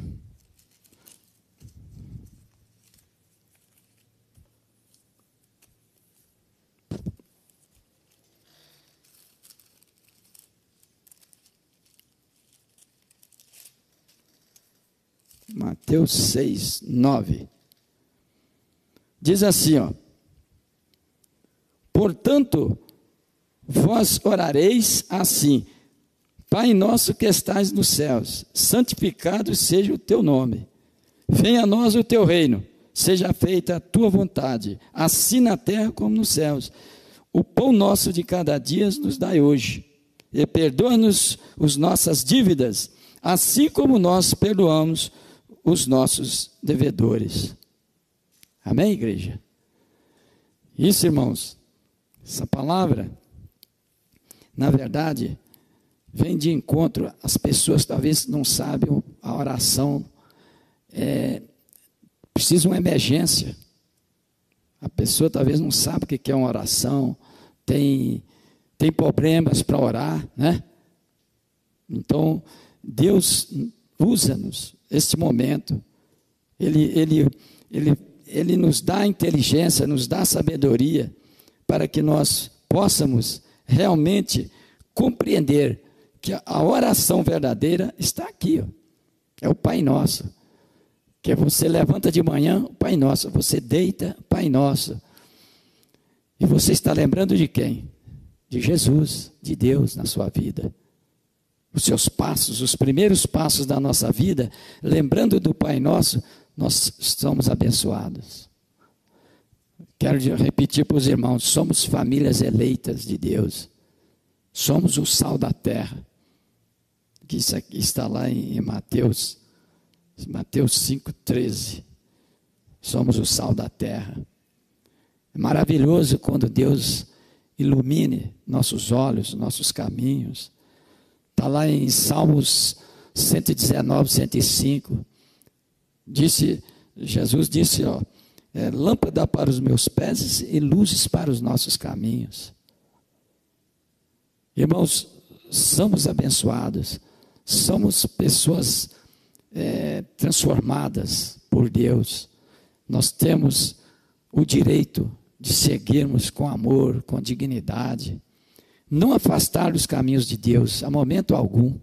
Mateus 6, 9. Diz assim, ó. Portanto, vós orareis assim: Pai nosso que estais nos céus, santificado seja o teu nome. Venha a nós o teu reino. Seja feita a tua vontade, assim na terra como nos céus. O pão nosso de cada dia nos dai hoje. E perdoa-nos as nossas dívidas, assim como nós perdoamos os nossos devedores. Amém, igreja? Isso, irmãos, essa palavra, na verdade, vem de encontro. As pessoas talvez não sabem a oração, é, precisa uma emergência. A pessoa talvez não sabe o que é uma oração, tem, tem problemas para orar, né? Então, Deus usa-nos este momento. Ele, ele, ele ele nos dá inteligência, nos dá sabedoria, para que nós possamos realmente compreender que a oração verdadeira está aqui. Ó. É o Pai Nosso. Que você levanta de manhã, o Pai Nosso. Você deita, Pai Nosso. E você está lembrando de quem? De Jesus, de Deus na sua vida. Os seus passos, os primeiros passos da nossa vida, lembrando do Pai Nosso, nós estamos abençoados. Quero repetir para os irmãos: somos famílias eleitas de Deus, somos o sal da terra. Que isso aqui está lá em Mateus, Mateus 5,13. Somos o sal da terra. É maravilhoso quando Deus ilumine nossos olhos, nossos caminhos. Está lá em Salmos 119, 105. Disse, Jesus disse, ó, é, lâmpada para os meus pés e luzes para os nossos caminhos. Irmãos, somos abençoados, somos pessoas é, transformadas por Deus, nós temos o direito de seguirmos com amor, com dignidade, não afastar os caminhos de Deus a momento algum.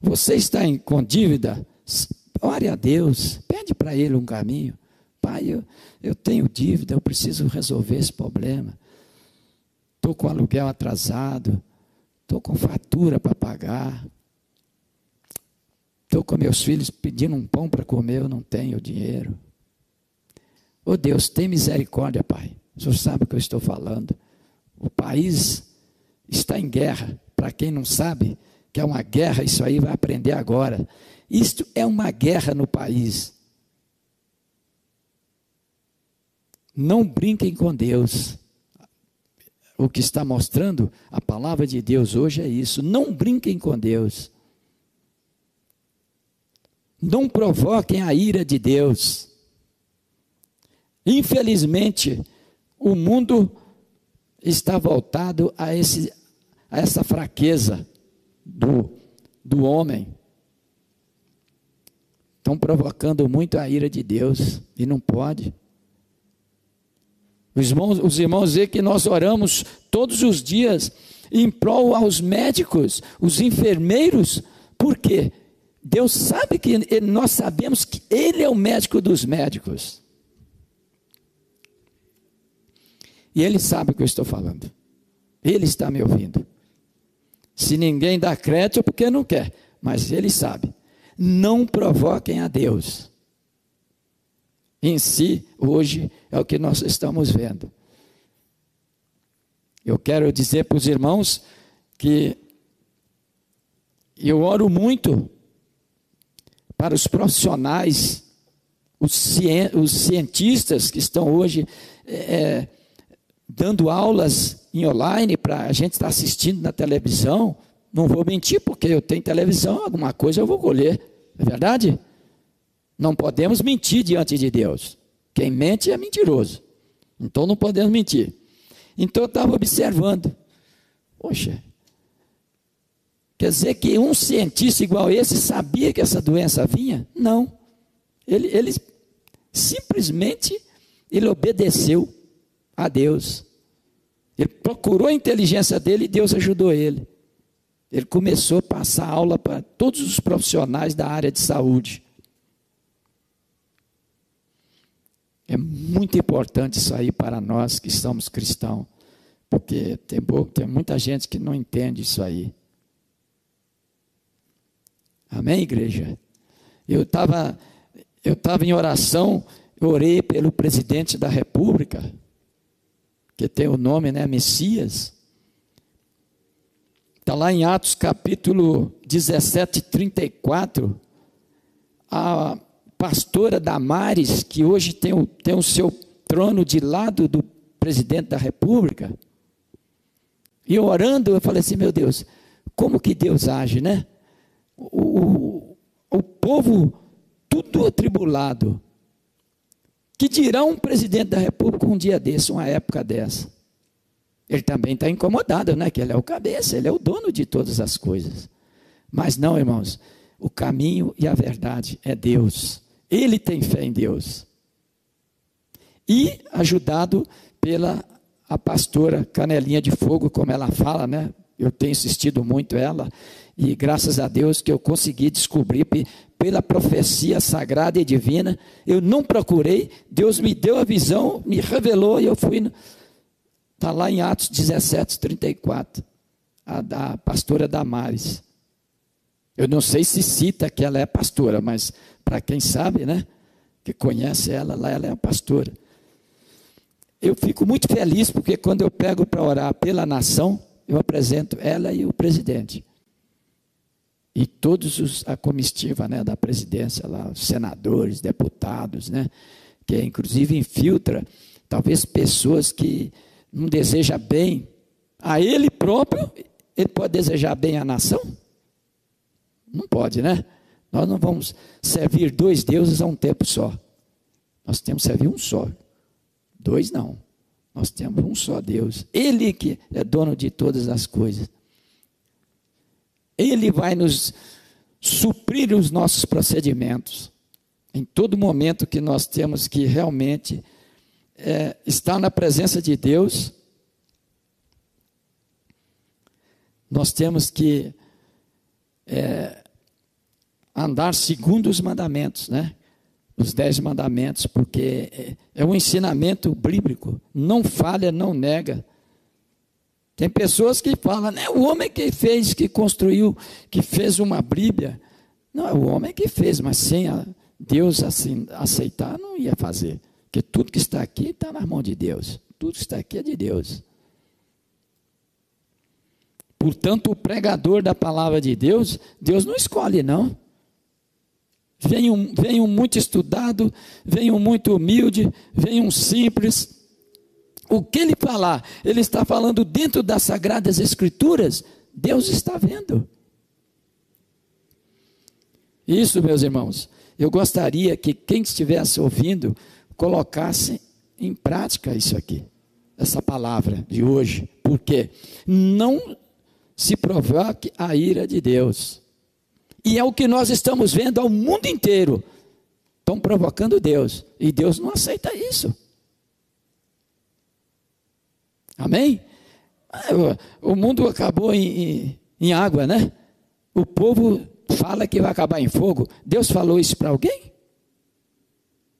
Você está em, com dívida? Ore a Deus, pede para Ele um caminho. Pai, eu, eu tenho dívida, eu preciso resolver esse problema. Estou com aluguel atrasado, estou com fatura para pagar. Estou com meus filhos pedindo um pão para comer, eu não tenho dinheiro. Oh Deus, tem misericórdia, Pai. O Senhor sabe o que eu estou falando. O país está em guerra. Para quem não sabe que é uma guerra, isso aí vai aprender agora. Isto é uma guerra no país. Não brinquem com Deus. O que está mostrando a palavra de Deus hoje é isso. Não brinquem com Deus. Não provoquem a ira de Deus. Infelizmente, o mundo está voltado a, esse, a essa fraqueza do, do homem. Estão provocando muito a ira de Deus e não pode. Os irmãos, os irmãos veem que nós oramos todos os dias em prol aos médicos, os enfermeiros, por quê? Deus sabe que nós sabemos que Ele é o médico dos médicos. E Ele sabe o que eu estou falando. Ele está me ouvindo. Se ninguém dá crédito, é porque não quer, mas Ele sabe. Não provoquem a Deus. Em si, hoje, é o que nós estamos vendo. Eu quero dizer para os irmãos que eu oro muito para os profissionais, os, cientistas que estão hoje é, dando aulas em online para a gente estar tá assistindo na televisão. Não vou mentir, porque eu tenho televisão, alguma coisa eu vou colher. É verdade? Não podemos mentir diante de Deus. Quem mente é mentiroso. Então não podemos mentir. Então eu estava observando. Poxa, quer dizer que um cientista igual esse sabia que essa doença vinha? Não. Ele, ele simplesmente ele obedeceu a Deus. Ele procurou a inteligência dele e Deus ajudou ele. Ele começou a passar aula para todos os profissionais da área de saúde. É muito importante isso aí para nós que somos cristãos, porque tem, tem muita gente que não entende isso aí. Amém, igreja? Eu estava eu tava em oração, orei pelo presidente da República, que tem o nome, né, Messias. Está lá em Atos capítulo 17, 34. A pastora Damares, que hoje tem o, tem o seu trono de lado do presidente da República. E orando, eu falei assim: meu Deus, como que Deus age, né? O, o, o povo tudo atribulado, que dirá um presidente da República um dia desse, uma época dessa? Ele também está incomodado, né? Que ele é o cabeça, ele é o dono de todas as coisas. Mas não, irmãos, o caminho e a verdade é Deus. Ele tem fé em Deus. E ajudado pela a pastora Canelinha de Fogo, como ela fala, né? Eu tenho insistido muito ela, e graças a Deus que eu consegui descobrir pela profecia sagrada e divina. Eu não procurei, Deus me deu a visão, me revelou e eu fui. Está lá em Atos 17, 34, a da pastora Damares. Eu não sei se cita que ela é pastora, mas para quem sabe, né? Que conhece ela, lá ela é a pastora. Eu fico muito feliz porque quando eu pego para orar pela nação, eu apresento ela e o presidente e todos os, a comitiva né, da presidência lá, senadores, deputados, né, que inclusive infiltra talvez pessoas que não desejam bem a ele próprio, ele pode desejar bem à nação? Não pode, né? Nós não vamos servir dois deuses a um tempo só. Nós temos que servir um só. Dois não. Nós temos um só Deus. Ele que é dono de todas as coisas. Ele vai nos suprir os nossos procedimentos. Em todo momento que nós temos que realmente é, estar na presença de Deus, nós temos que é, andar segundo os mandamentos, né? Os dez mandamentos, porque é, é um ensinamento bíblico. Não falha, não nega. Tem pessoas que falam, né? O homem que fez, que construiu, que fez uma Bíblia. Não, é o homem que fez, mas sem Deus assim, aceitar, não ia fazer. Porque tudo que está aqui está na mão de Deus. Tudo que está aqui é de Deus. Portanto, o pregador da palavra de Deus, Deus não escolhe, não. Vem um, vem um muito estudado, vem um muito humilde, vem um simples. O que ele falar, ele está falando dentro das sagradas escrituras, Deus está vendo. Isso, meus irmãos, eu gostaria que quem estivesse ouvindo colocasse em prática isso aqui, essa palavra de hoje, porque não se provoque a ira de Deus. E é o que nós estamos vendo ao mundo inteiro. Estão provocando Deus. E Deus não aceita isso. Amém? O mundo acabou em, em, em água, né? O povo fala que vai acabar em fogo. Deus falou isso para alguém?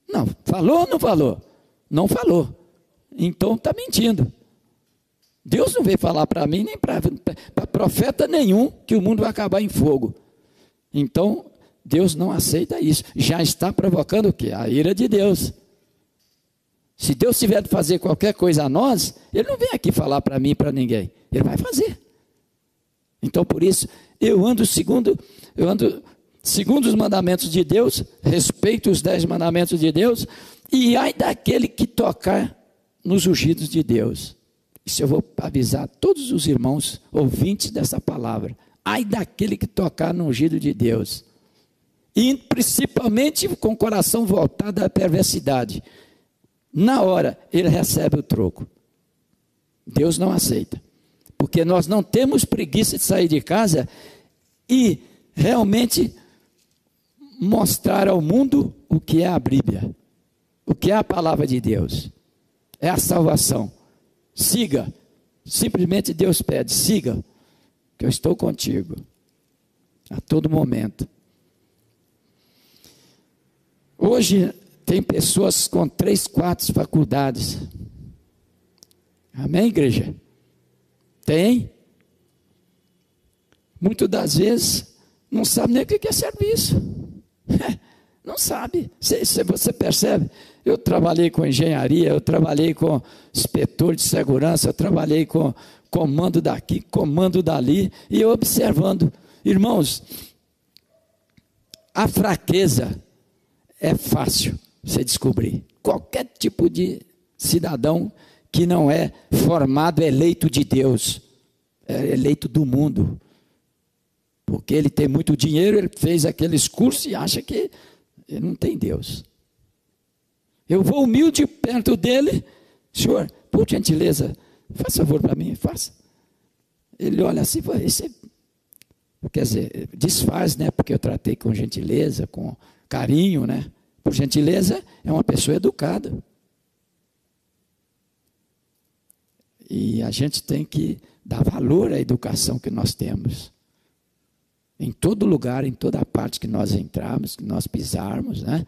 Não. Falou ou não falou? Não falou. Então está mentindo. Deus não veio falar para mim, nem para profeta nenhum, que o mundo vai acabar em fogo. Então, Deus não aceita isso. Já está provocando o quê? A ira de Deus. Se Deus tiver de fazer qualquer coisa a nós, Ele não vem aqui falar para mim e para ninguém. Ele vai fazer. Então, por isso, eu ando segundo, eu ando segundo os mandamentos de Deus, respeito os dez mandamentos de Deus, e ai daquele que tocar nos ungidos de Deus. Isso eu vou avisar todos os irmãos ouvintes dessa palavra. Ai daquele que tocar no ungido de Deus. E principalmente com o coração voltado à perversidade. Na hora, ele recebe o troco. Deus não aceita. Porque nós não temos preguiça de sair de casa e realmente mostrar ao mundo o que é a Bíblia, o que é a palavra de Deus. É a salvação. Siga. Simplesmente Deus pede: siga, que eu estou contigo a todo momento. Hoje tem pessoas com três, quatro faculdades. Amém, igreja? Tem. Muitas das vezes não sabe nem o que é serviço. Não sabe. Você percebe? Eu trabalhei com engenharia, eu trabalhei com inspetor de segurança, eu trabalhei com comando daqui, comando dali, e eu observando. Irmãos, a fraqueza é fácil você descobrir. Qualquer tipo de cidadão que não é formado, eleito de Deus, é eleito do mundo. Porque ele tem muito dinheiro, ele fez aqueles cursos e acha que ele não tem Deus. Eu vou humilde perto dele, senhor, por gentileza, faça favor para mim, faça. Ele olha assim, esse, quer dizer, desfaz, né? Porque eu tratei com gentileza, com carinho, né? Por gentileza, é uma pessoa educada. E a gente tem que dar valor à educação que nós temos. Em todo lugar, em toda parte que nós entrarmos, que nós pisarmos, né?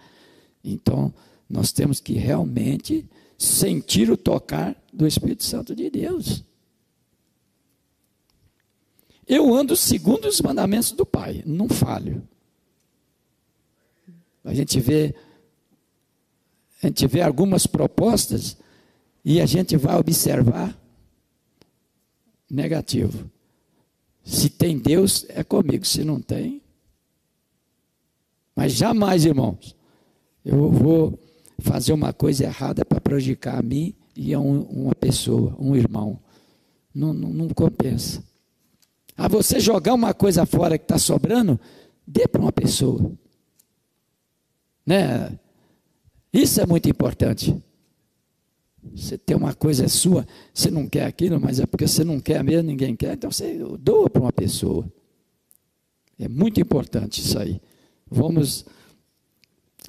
Então, nós temos que realmente sentir o tocar do Espírito Santo de Deus. Eu ando segundo os mandamentos do Pai, não falho. A gente vê a gente vê algumas propostas e a gente vai observar negativo. Se tem Deus, é comigo. Se não tem. Mas jamais, irmãos, eu vou fazer uma coisa errada para prejudicar a mim e a um, uma pessoa, um irmão. Não, não, não compensa. A você jogar uma coisa fora que está sobrando, dê para uma pessoa. Né? Isso é muito importante. Você tem uma coisa sua, você não quer aquilo, mas é porque você não quer mesmo, ninguém quer, então você doa para uma pessoa. É muito importante isso aí. Vamos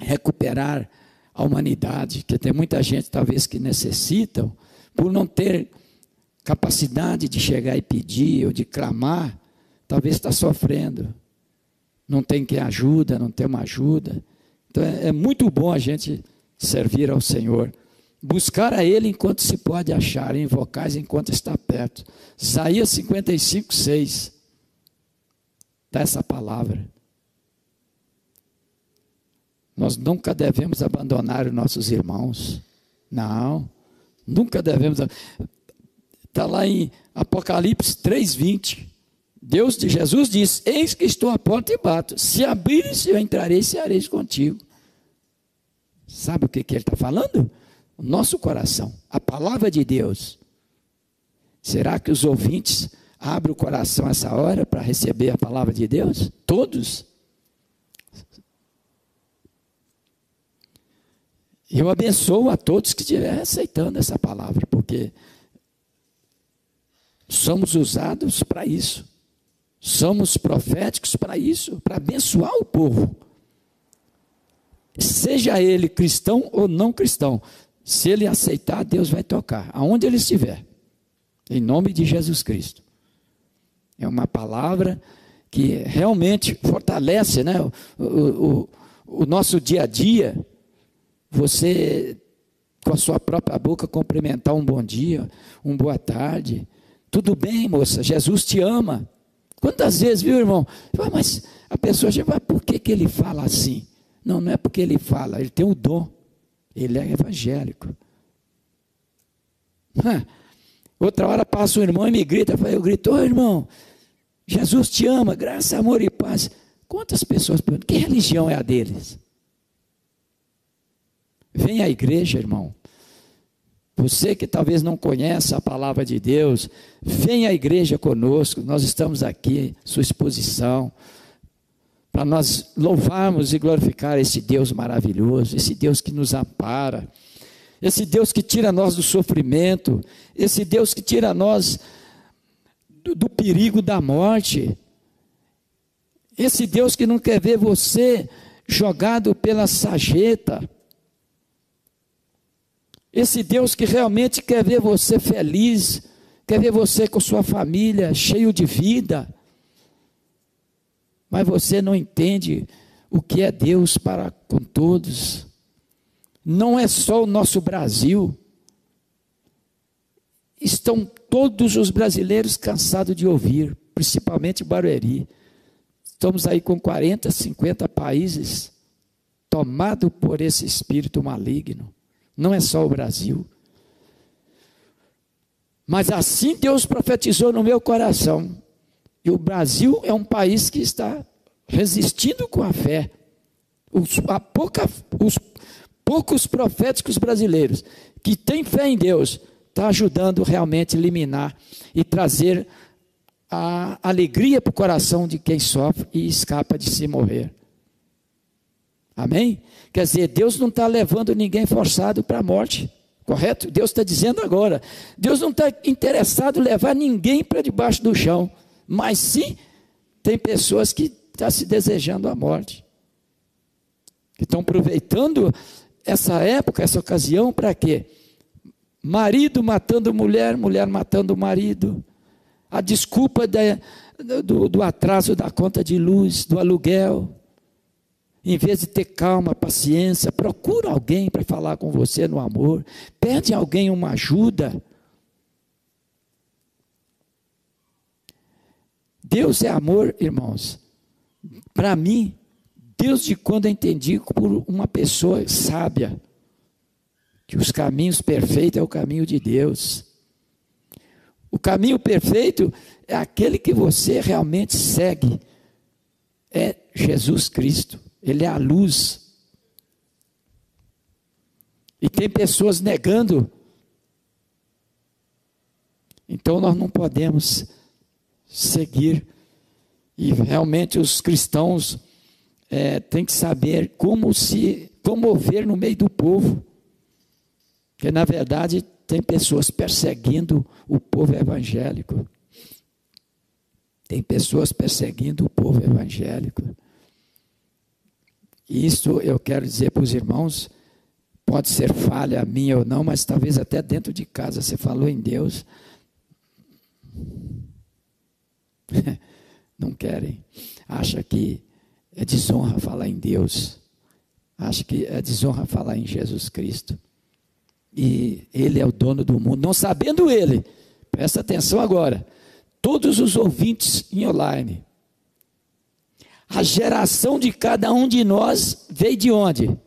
recuperar a humanidade, que tem muita gente talvez que necessitam, por não ter capacidade de chegar e pedir ou de clamar, talvez está sofrendo. Não tem quem ajuda, não tem uma ajuda. Então é, é muito bom a gente servir ao Senhor. Buscar a Ele enquanto se pode achar, invocar enquanto está perto. Isaías 55, 6. Dá essa palavra. Nós nunca devemos abandonar os nossos irmãos. Não, nunca devemos. Está lá em Apocalipse 3,20. Deus de Jesus diz: Eis que estou à porta e bato. Se abrires, eu entrarei e ceareis contigo. Sabe o que, que ele está falando? O nosso coração, a palavra de Deus. Será que os ouvintes abrem o coração essa hora para receber a palavra de Deus? Todos? Eu abençoo a todos que estiverem aceitando essa palavra, porque somos usados para isso. Somos proféticos para isso, para abençoar o povo. Seja ele cristão ou não cristão, se ele aceitar, Deus vai tocar, aonde ele estiver, em nome de Jesus Cristo. É uma palavra que realmente fortalece né, o, o, o nosso dia a dia você, com a sua própria boca, cumprimentar um bom dia, um boa tarde. Tudo bem, moça, Jesus te ama. Quantas vezes, viu, irmão? Mas a pessoa já vai, por que, que ele fala assim? Não, não é porque ele fala, ele tem o dom. Ele é evangélico. Outra hora passa um irmão e me grita, eu grito, ô irmão, Jesus te ama, graça, amor e paz. Quantas pessoas perguntam, que religião é a deles? Vem à igreja, irmão. Você que talvez não conheça a palavra de Deus, vem à igreja conosco. Nós estamos aqui, sua exposição, para nós louvarmos e glorificar esse Deus maravilhoso, esse Deus que nos ampara, esse Deus que tira nós do sofrimento, esse Deus que tira nós do, do perigo da morte, esse Deus que não quer ver você jogado pela sageta esse Deus que realmente quer ver você feliz, quer ver você com sua família cheio de vida. Mas você não entende o que é Deus para com todos. Não é só o nosso Brasil. Estão todos os brasileiros cansados de ouvir, principalmente Barueri. Estamos aí com 40, 50 países tomados por esse espírito maligno não é só o Brasil. Mas assim Deus profetizou no meu coração. E o Brasil é um país que está resistindo com a fé. Os, a pouca, os poucos proféticos brasileiros que têm fé em Deus está ajudando realmente a eliminar e trazer a alegria para o coração de quem sofre e escapa de se morrer. Amém? Quer dizer, Deus não está levando ninguém forçado para a morte, correto? Deus está dizendo agora. Deus não está interessado em levar ninguém para debaixo do chão, mas sim tem pessoas que estão tá se desejando a morte, que estão aproveitando essa época, essa ocasião, para quê? Marido matando mulher, mulher matando marido. A desculpa do, do atraso da conta de luz, do aluguel em vez de ter calma, paciência, procura alguém para falar com você no amor, pede a alguém uma ajuda. Deus é amor, irmãos. Para mim, Deus de quando eu entendi por uma pessoa sábia, que os caminhos perfeitos é o caminho de Deus. O caminho perfeito é aquele que você realmente segue, é Jesus Cristo. Ele é a luz. E tem pessoas negando. Então nós não podemos seguir. E realmente os cristãos é, têm que saber como se comover no meio do povo. Porque na verdade tem pessoas perseguindo o povo evangélico. Tem pessoas perseguindo o povo evangélico. Isso eu quero dizer para os irmãos, pode ser falha minha ou não, mas talvez até dentro de casa você falou em Deus. Não querem. Acha que é desonra falar em Deus. Acha que é desonra falar em Jesus Cristo. E Ele é o dono do mundo. Não sabendo Ele, presta atenção agora. Todos os ouvintes em online, a geração de cada um de nós veio de onde?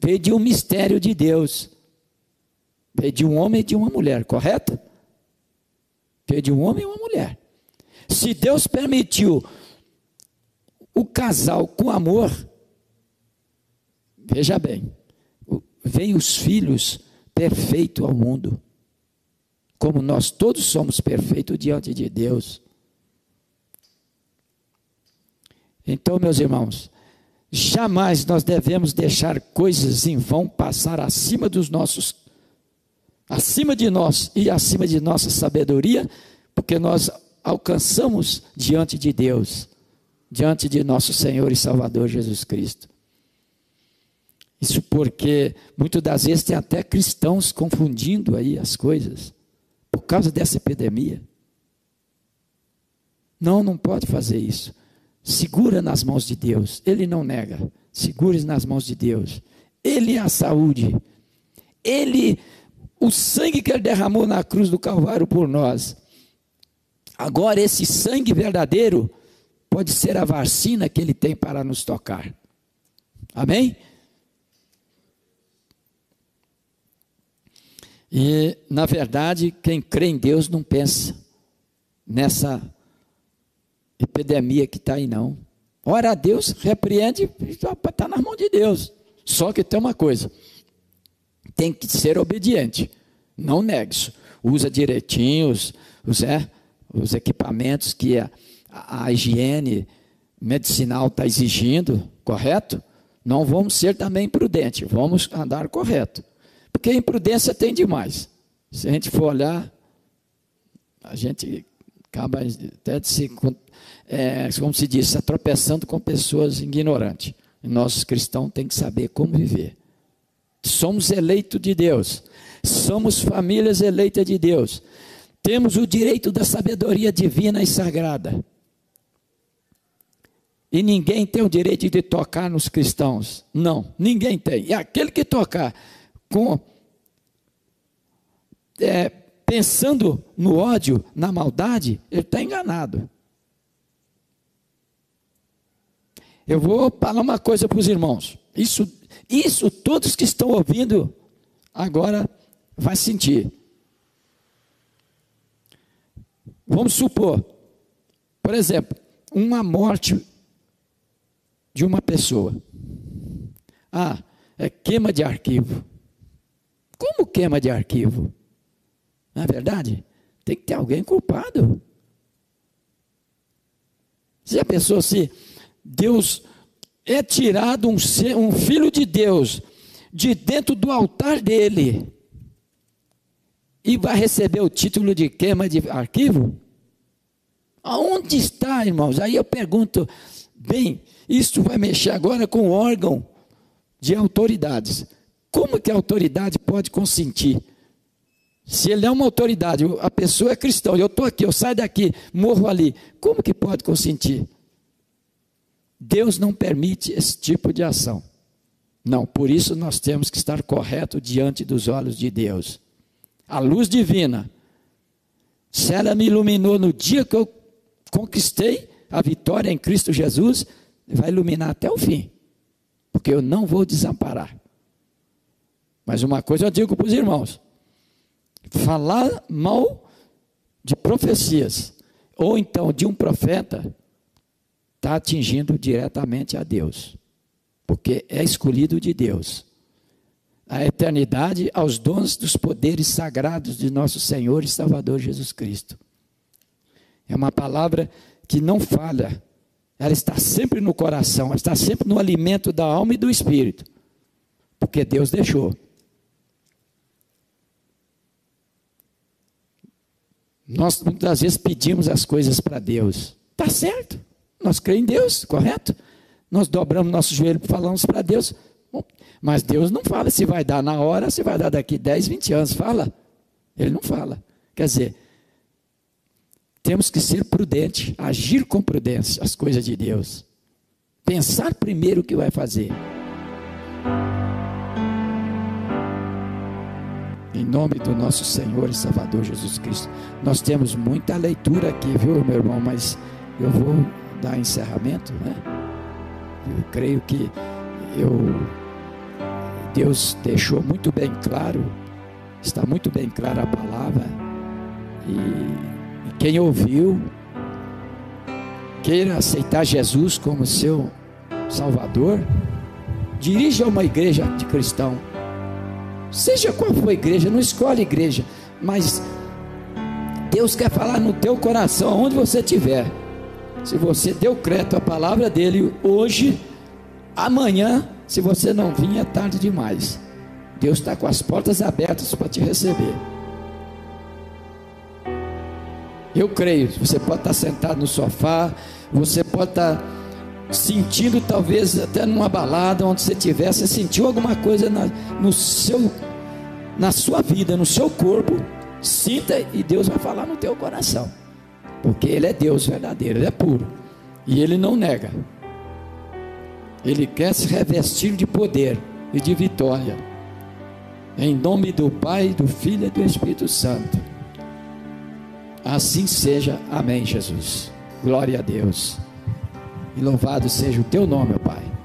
Veio de um mistério de Deus. Veio de um homem e de uma mulher, correto? De um homem e uma mulher. Se Deus permitiu o casal com amor, veja bem, veio os filhos perfeitos ao mundo, como nós todos somos perfeitos diante de Deus. Então, meus irmãos, jamais nós devemos deixar coisas em vão passar acima dos nossos, acima de nós e acima de nossa sabedoria, porque nós alcançamos diante de Deus, diante de nosso Senhor e Salvador Jesus Cristo. Isso porque muitas das vezes tem até cristãos confundindo aí as coisas por causa dessa epidemia. Não, não pode fazer isso. Segura nas mãos de Deus. Ele não nega. Segure nas mãos de Deus. Ele é a saúde. Ele, o sangue que ele derramou na cruz do Calvário por nós. Agora, esse sangue verdadeiro pode ser a vacina que ele tem para nos tocar. Amém? E, na verdade, quem crê em Deus não pensa nessa epidemia que está aí, não. Ora a Deus, repreende, está na mão de Deus. Só que tem uma coisa: tem que ser obediente, não negue isso. Usa direitinho os, os, é, os equipamentos que a, a, a higiene medicinal está exigindo, correto? Não vamos ser também imprudentes, vamos andar correto. Porque imprudência tem demais. Se a gente for olhar, a gente acaba até de se é, como se diz, se tropeçando com pessoas ignorantes. E nós cristãos temos que saber como viver. Somos eleitos de Deus, somos famílias eleitas de Deus, temos o direito da sabedoria divina e sagrada. E ninguém tem o direito de tocar nos cristãos. Não, ninguém tem. E aquele que tocar com é, pensando no ódio, na maldade, ele está enganado. Eu vou falar uma coisa para os irmãos. Isso, isso todos que estão ouvindo agora vai sentir. Vamos supor, por exemplo, uma morte de uma pessoa. Ah, é queima de arquivo. Como queima de arquivo? Não é verdade? Tem que ter alguém culpado. Se a pessoa se Deus é tirado um, ser, um filho de Deus de dentro do altar dele e vai receber o título de queima de arquivo? Aonde está, irmãos? Aí eu pergunto, bem, isso vai mexer agora com o órgão de autoridades. Como que a autoridade pode consentir? Se ele é uma autoridade, a pessoa é cristã, eu estou aqui, eu saio daqui, morro ali, como que pode consentir? Deus não permite esse tipo de ação. Não, por isso nós temos que estar correto diante dos olhos de Deus. A luz divina, se ela me iluminou no dia que eu conquistei a vitória em Cristo Jesus, vai iluminar até o fim, porque eu não vou desamparar. Mas uma coisa eu digo para os irmãos: falar mal de profecias, ou então de um profeta, está atingindo diretamente a Deus, porque é escolhido de Deus. A eternidade aos dons dos poderes sagrados de nosso Senhor e Salvador Jesus Cristo. É uma palavra que não falha, ela está sempre no coração, ela está sempre no alimento da alma e do espírito, porque Deus deixou. Nós muitas vezes pedimos as coisas para Deus, está certo, nós cremos em Deus, correto? Nós dobramos nosso joelho e falamos para Deus. Mas Deus não fala se vai dar na hora, se vai dar daqui 10, 20 anos. Fala. Ele não fala. Quer dizer, temos que ser prudentes, agir com prudência as coisas de Deus. Pensar primeiro o que vai fazer. Em nome do nosso Senhor e Salvador Jesus Cristo. Nós temos muita leitura aqui, viu, meu irmão? Mas eu vou dar encerramento, né? Eu creio que eu, Deus deixou muito bem claro, está muito bem clara a palavra. E, e quem ouviu, queira aceitar Jesus como seu Salvador, dirija uma igreja de cristão Seja qual for a igreja, não escolhe igreja, mas Deus quer falar no teu coração, onde você estiver. Se você deu crédito à palavra dele hoje, amanhã, se você não vir, é tarde demais. Deus está com as portas abertas para te receber. Eu creio, você pode estar sentado no sofá, você pode estar sentindo talvez até numa balada onde você estiver, você sentiu alguma coisa na, no seu, na sua vida, no seu corpo, sinta e Deus vai falar no teu coração, porque Ele é Deus verdadeiro, Ele é puro e Ele não nega. Ele quer se revestir de poder e de vitória. Em nome do Pai, do Filho e do Espírito Santo. Assim seja. Amém, Jesus. Glória a Deus. E louvado seja o teu nome, Pai.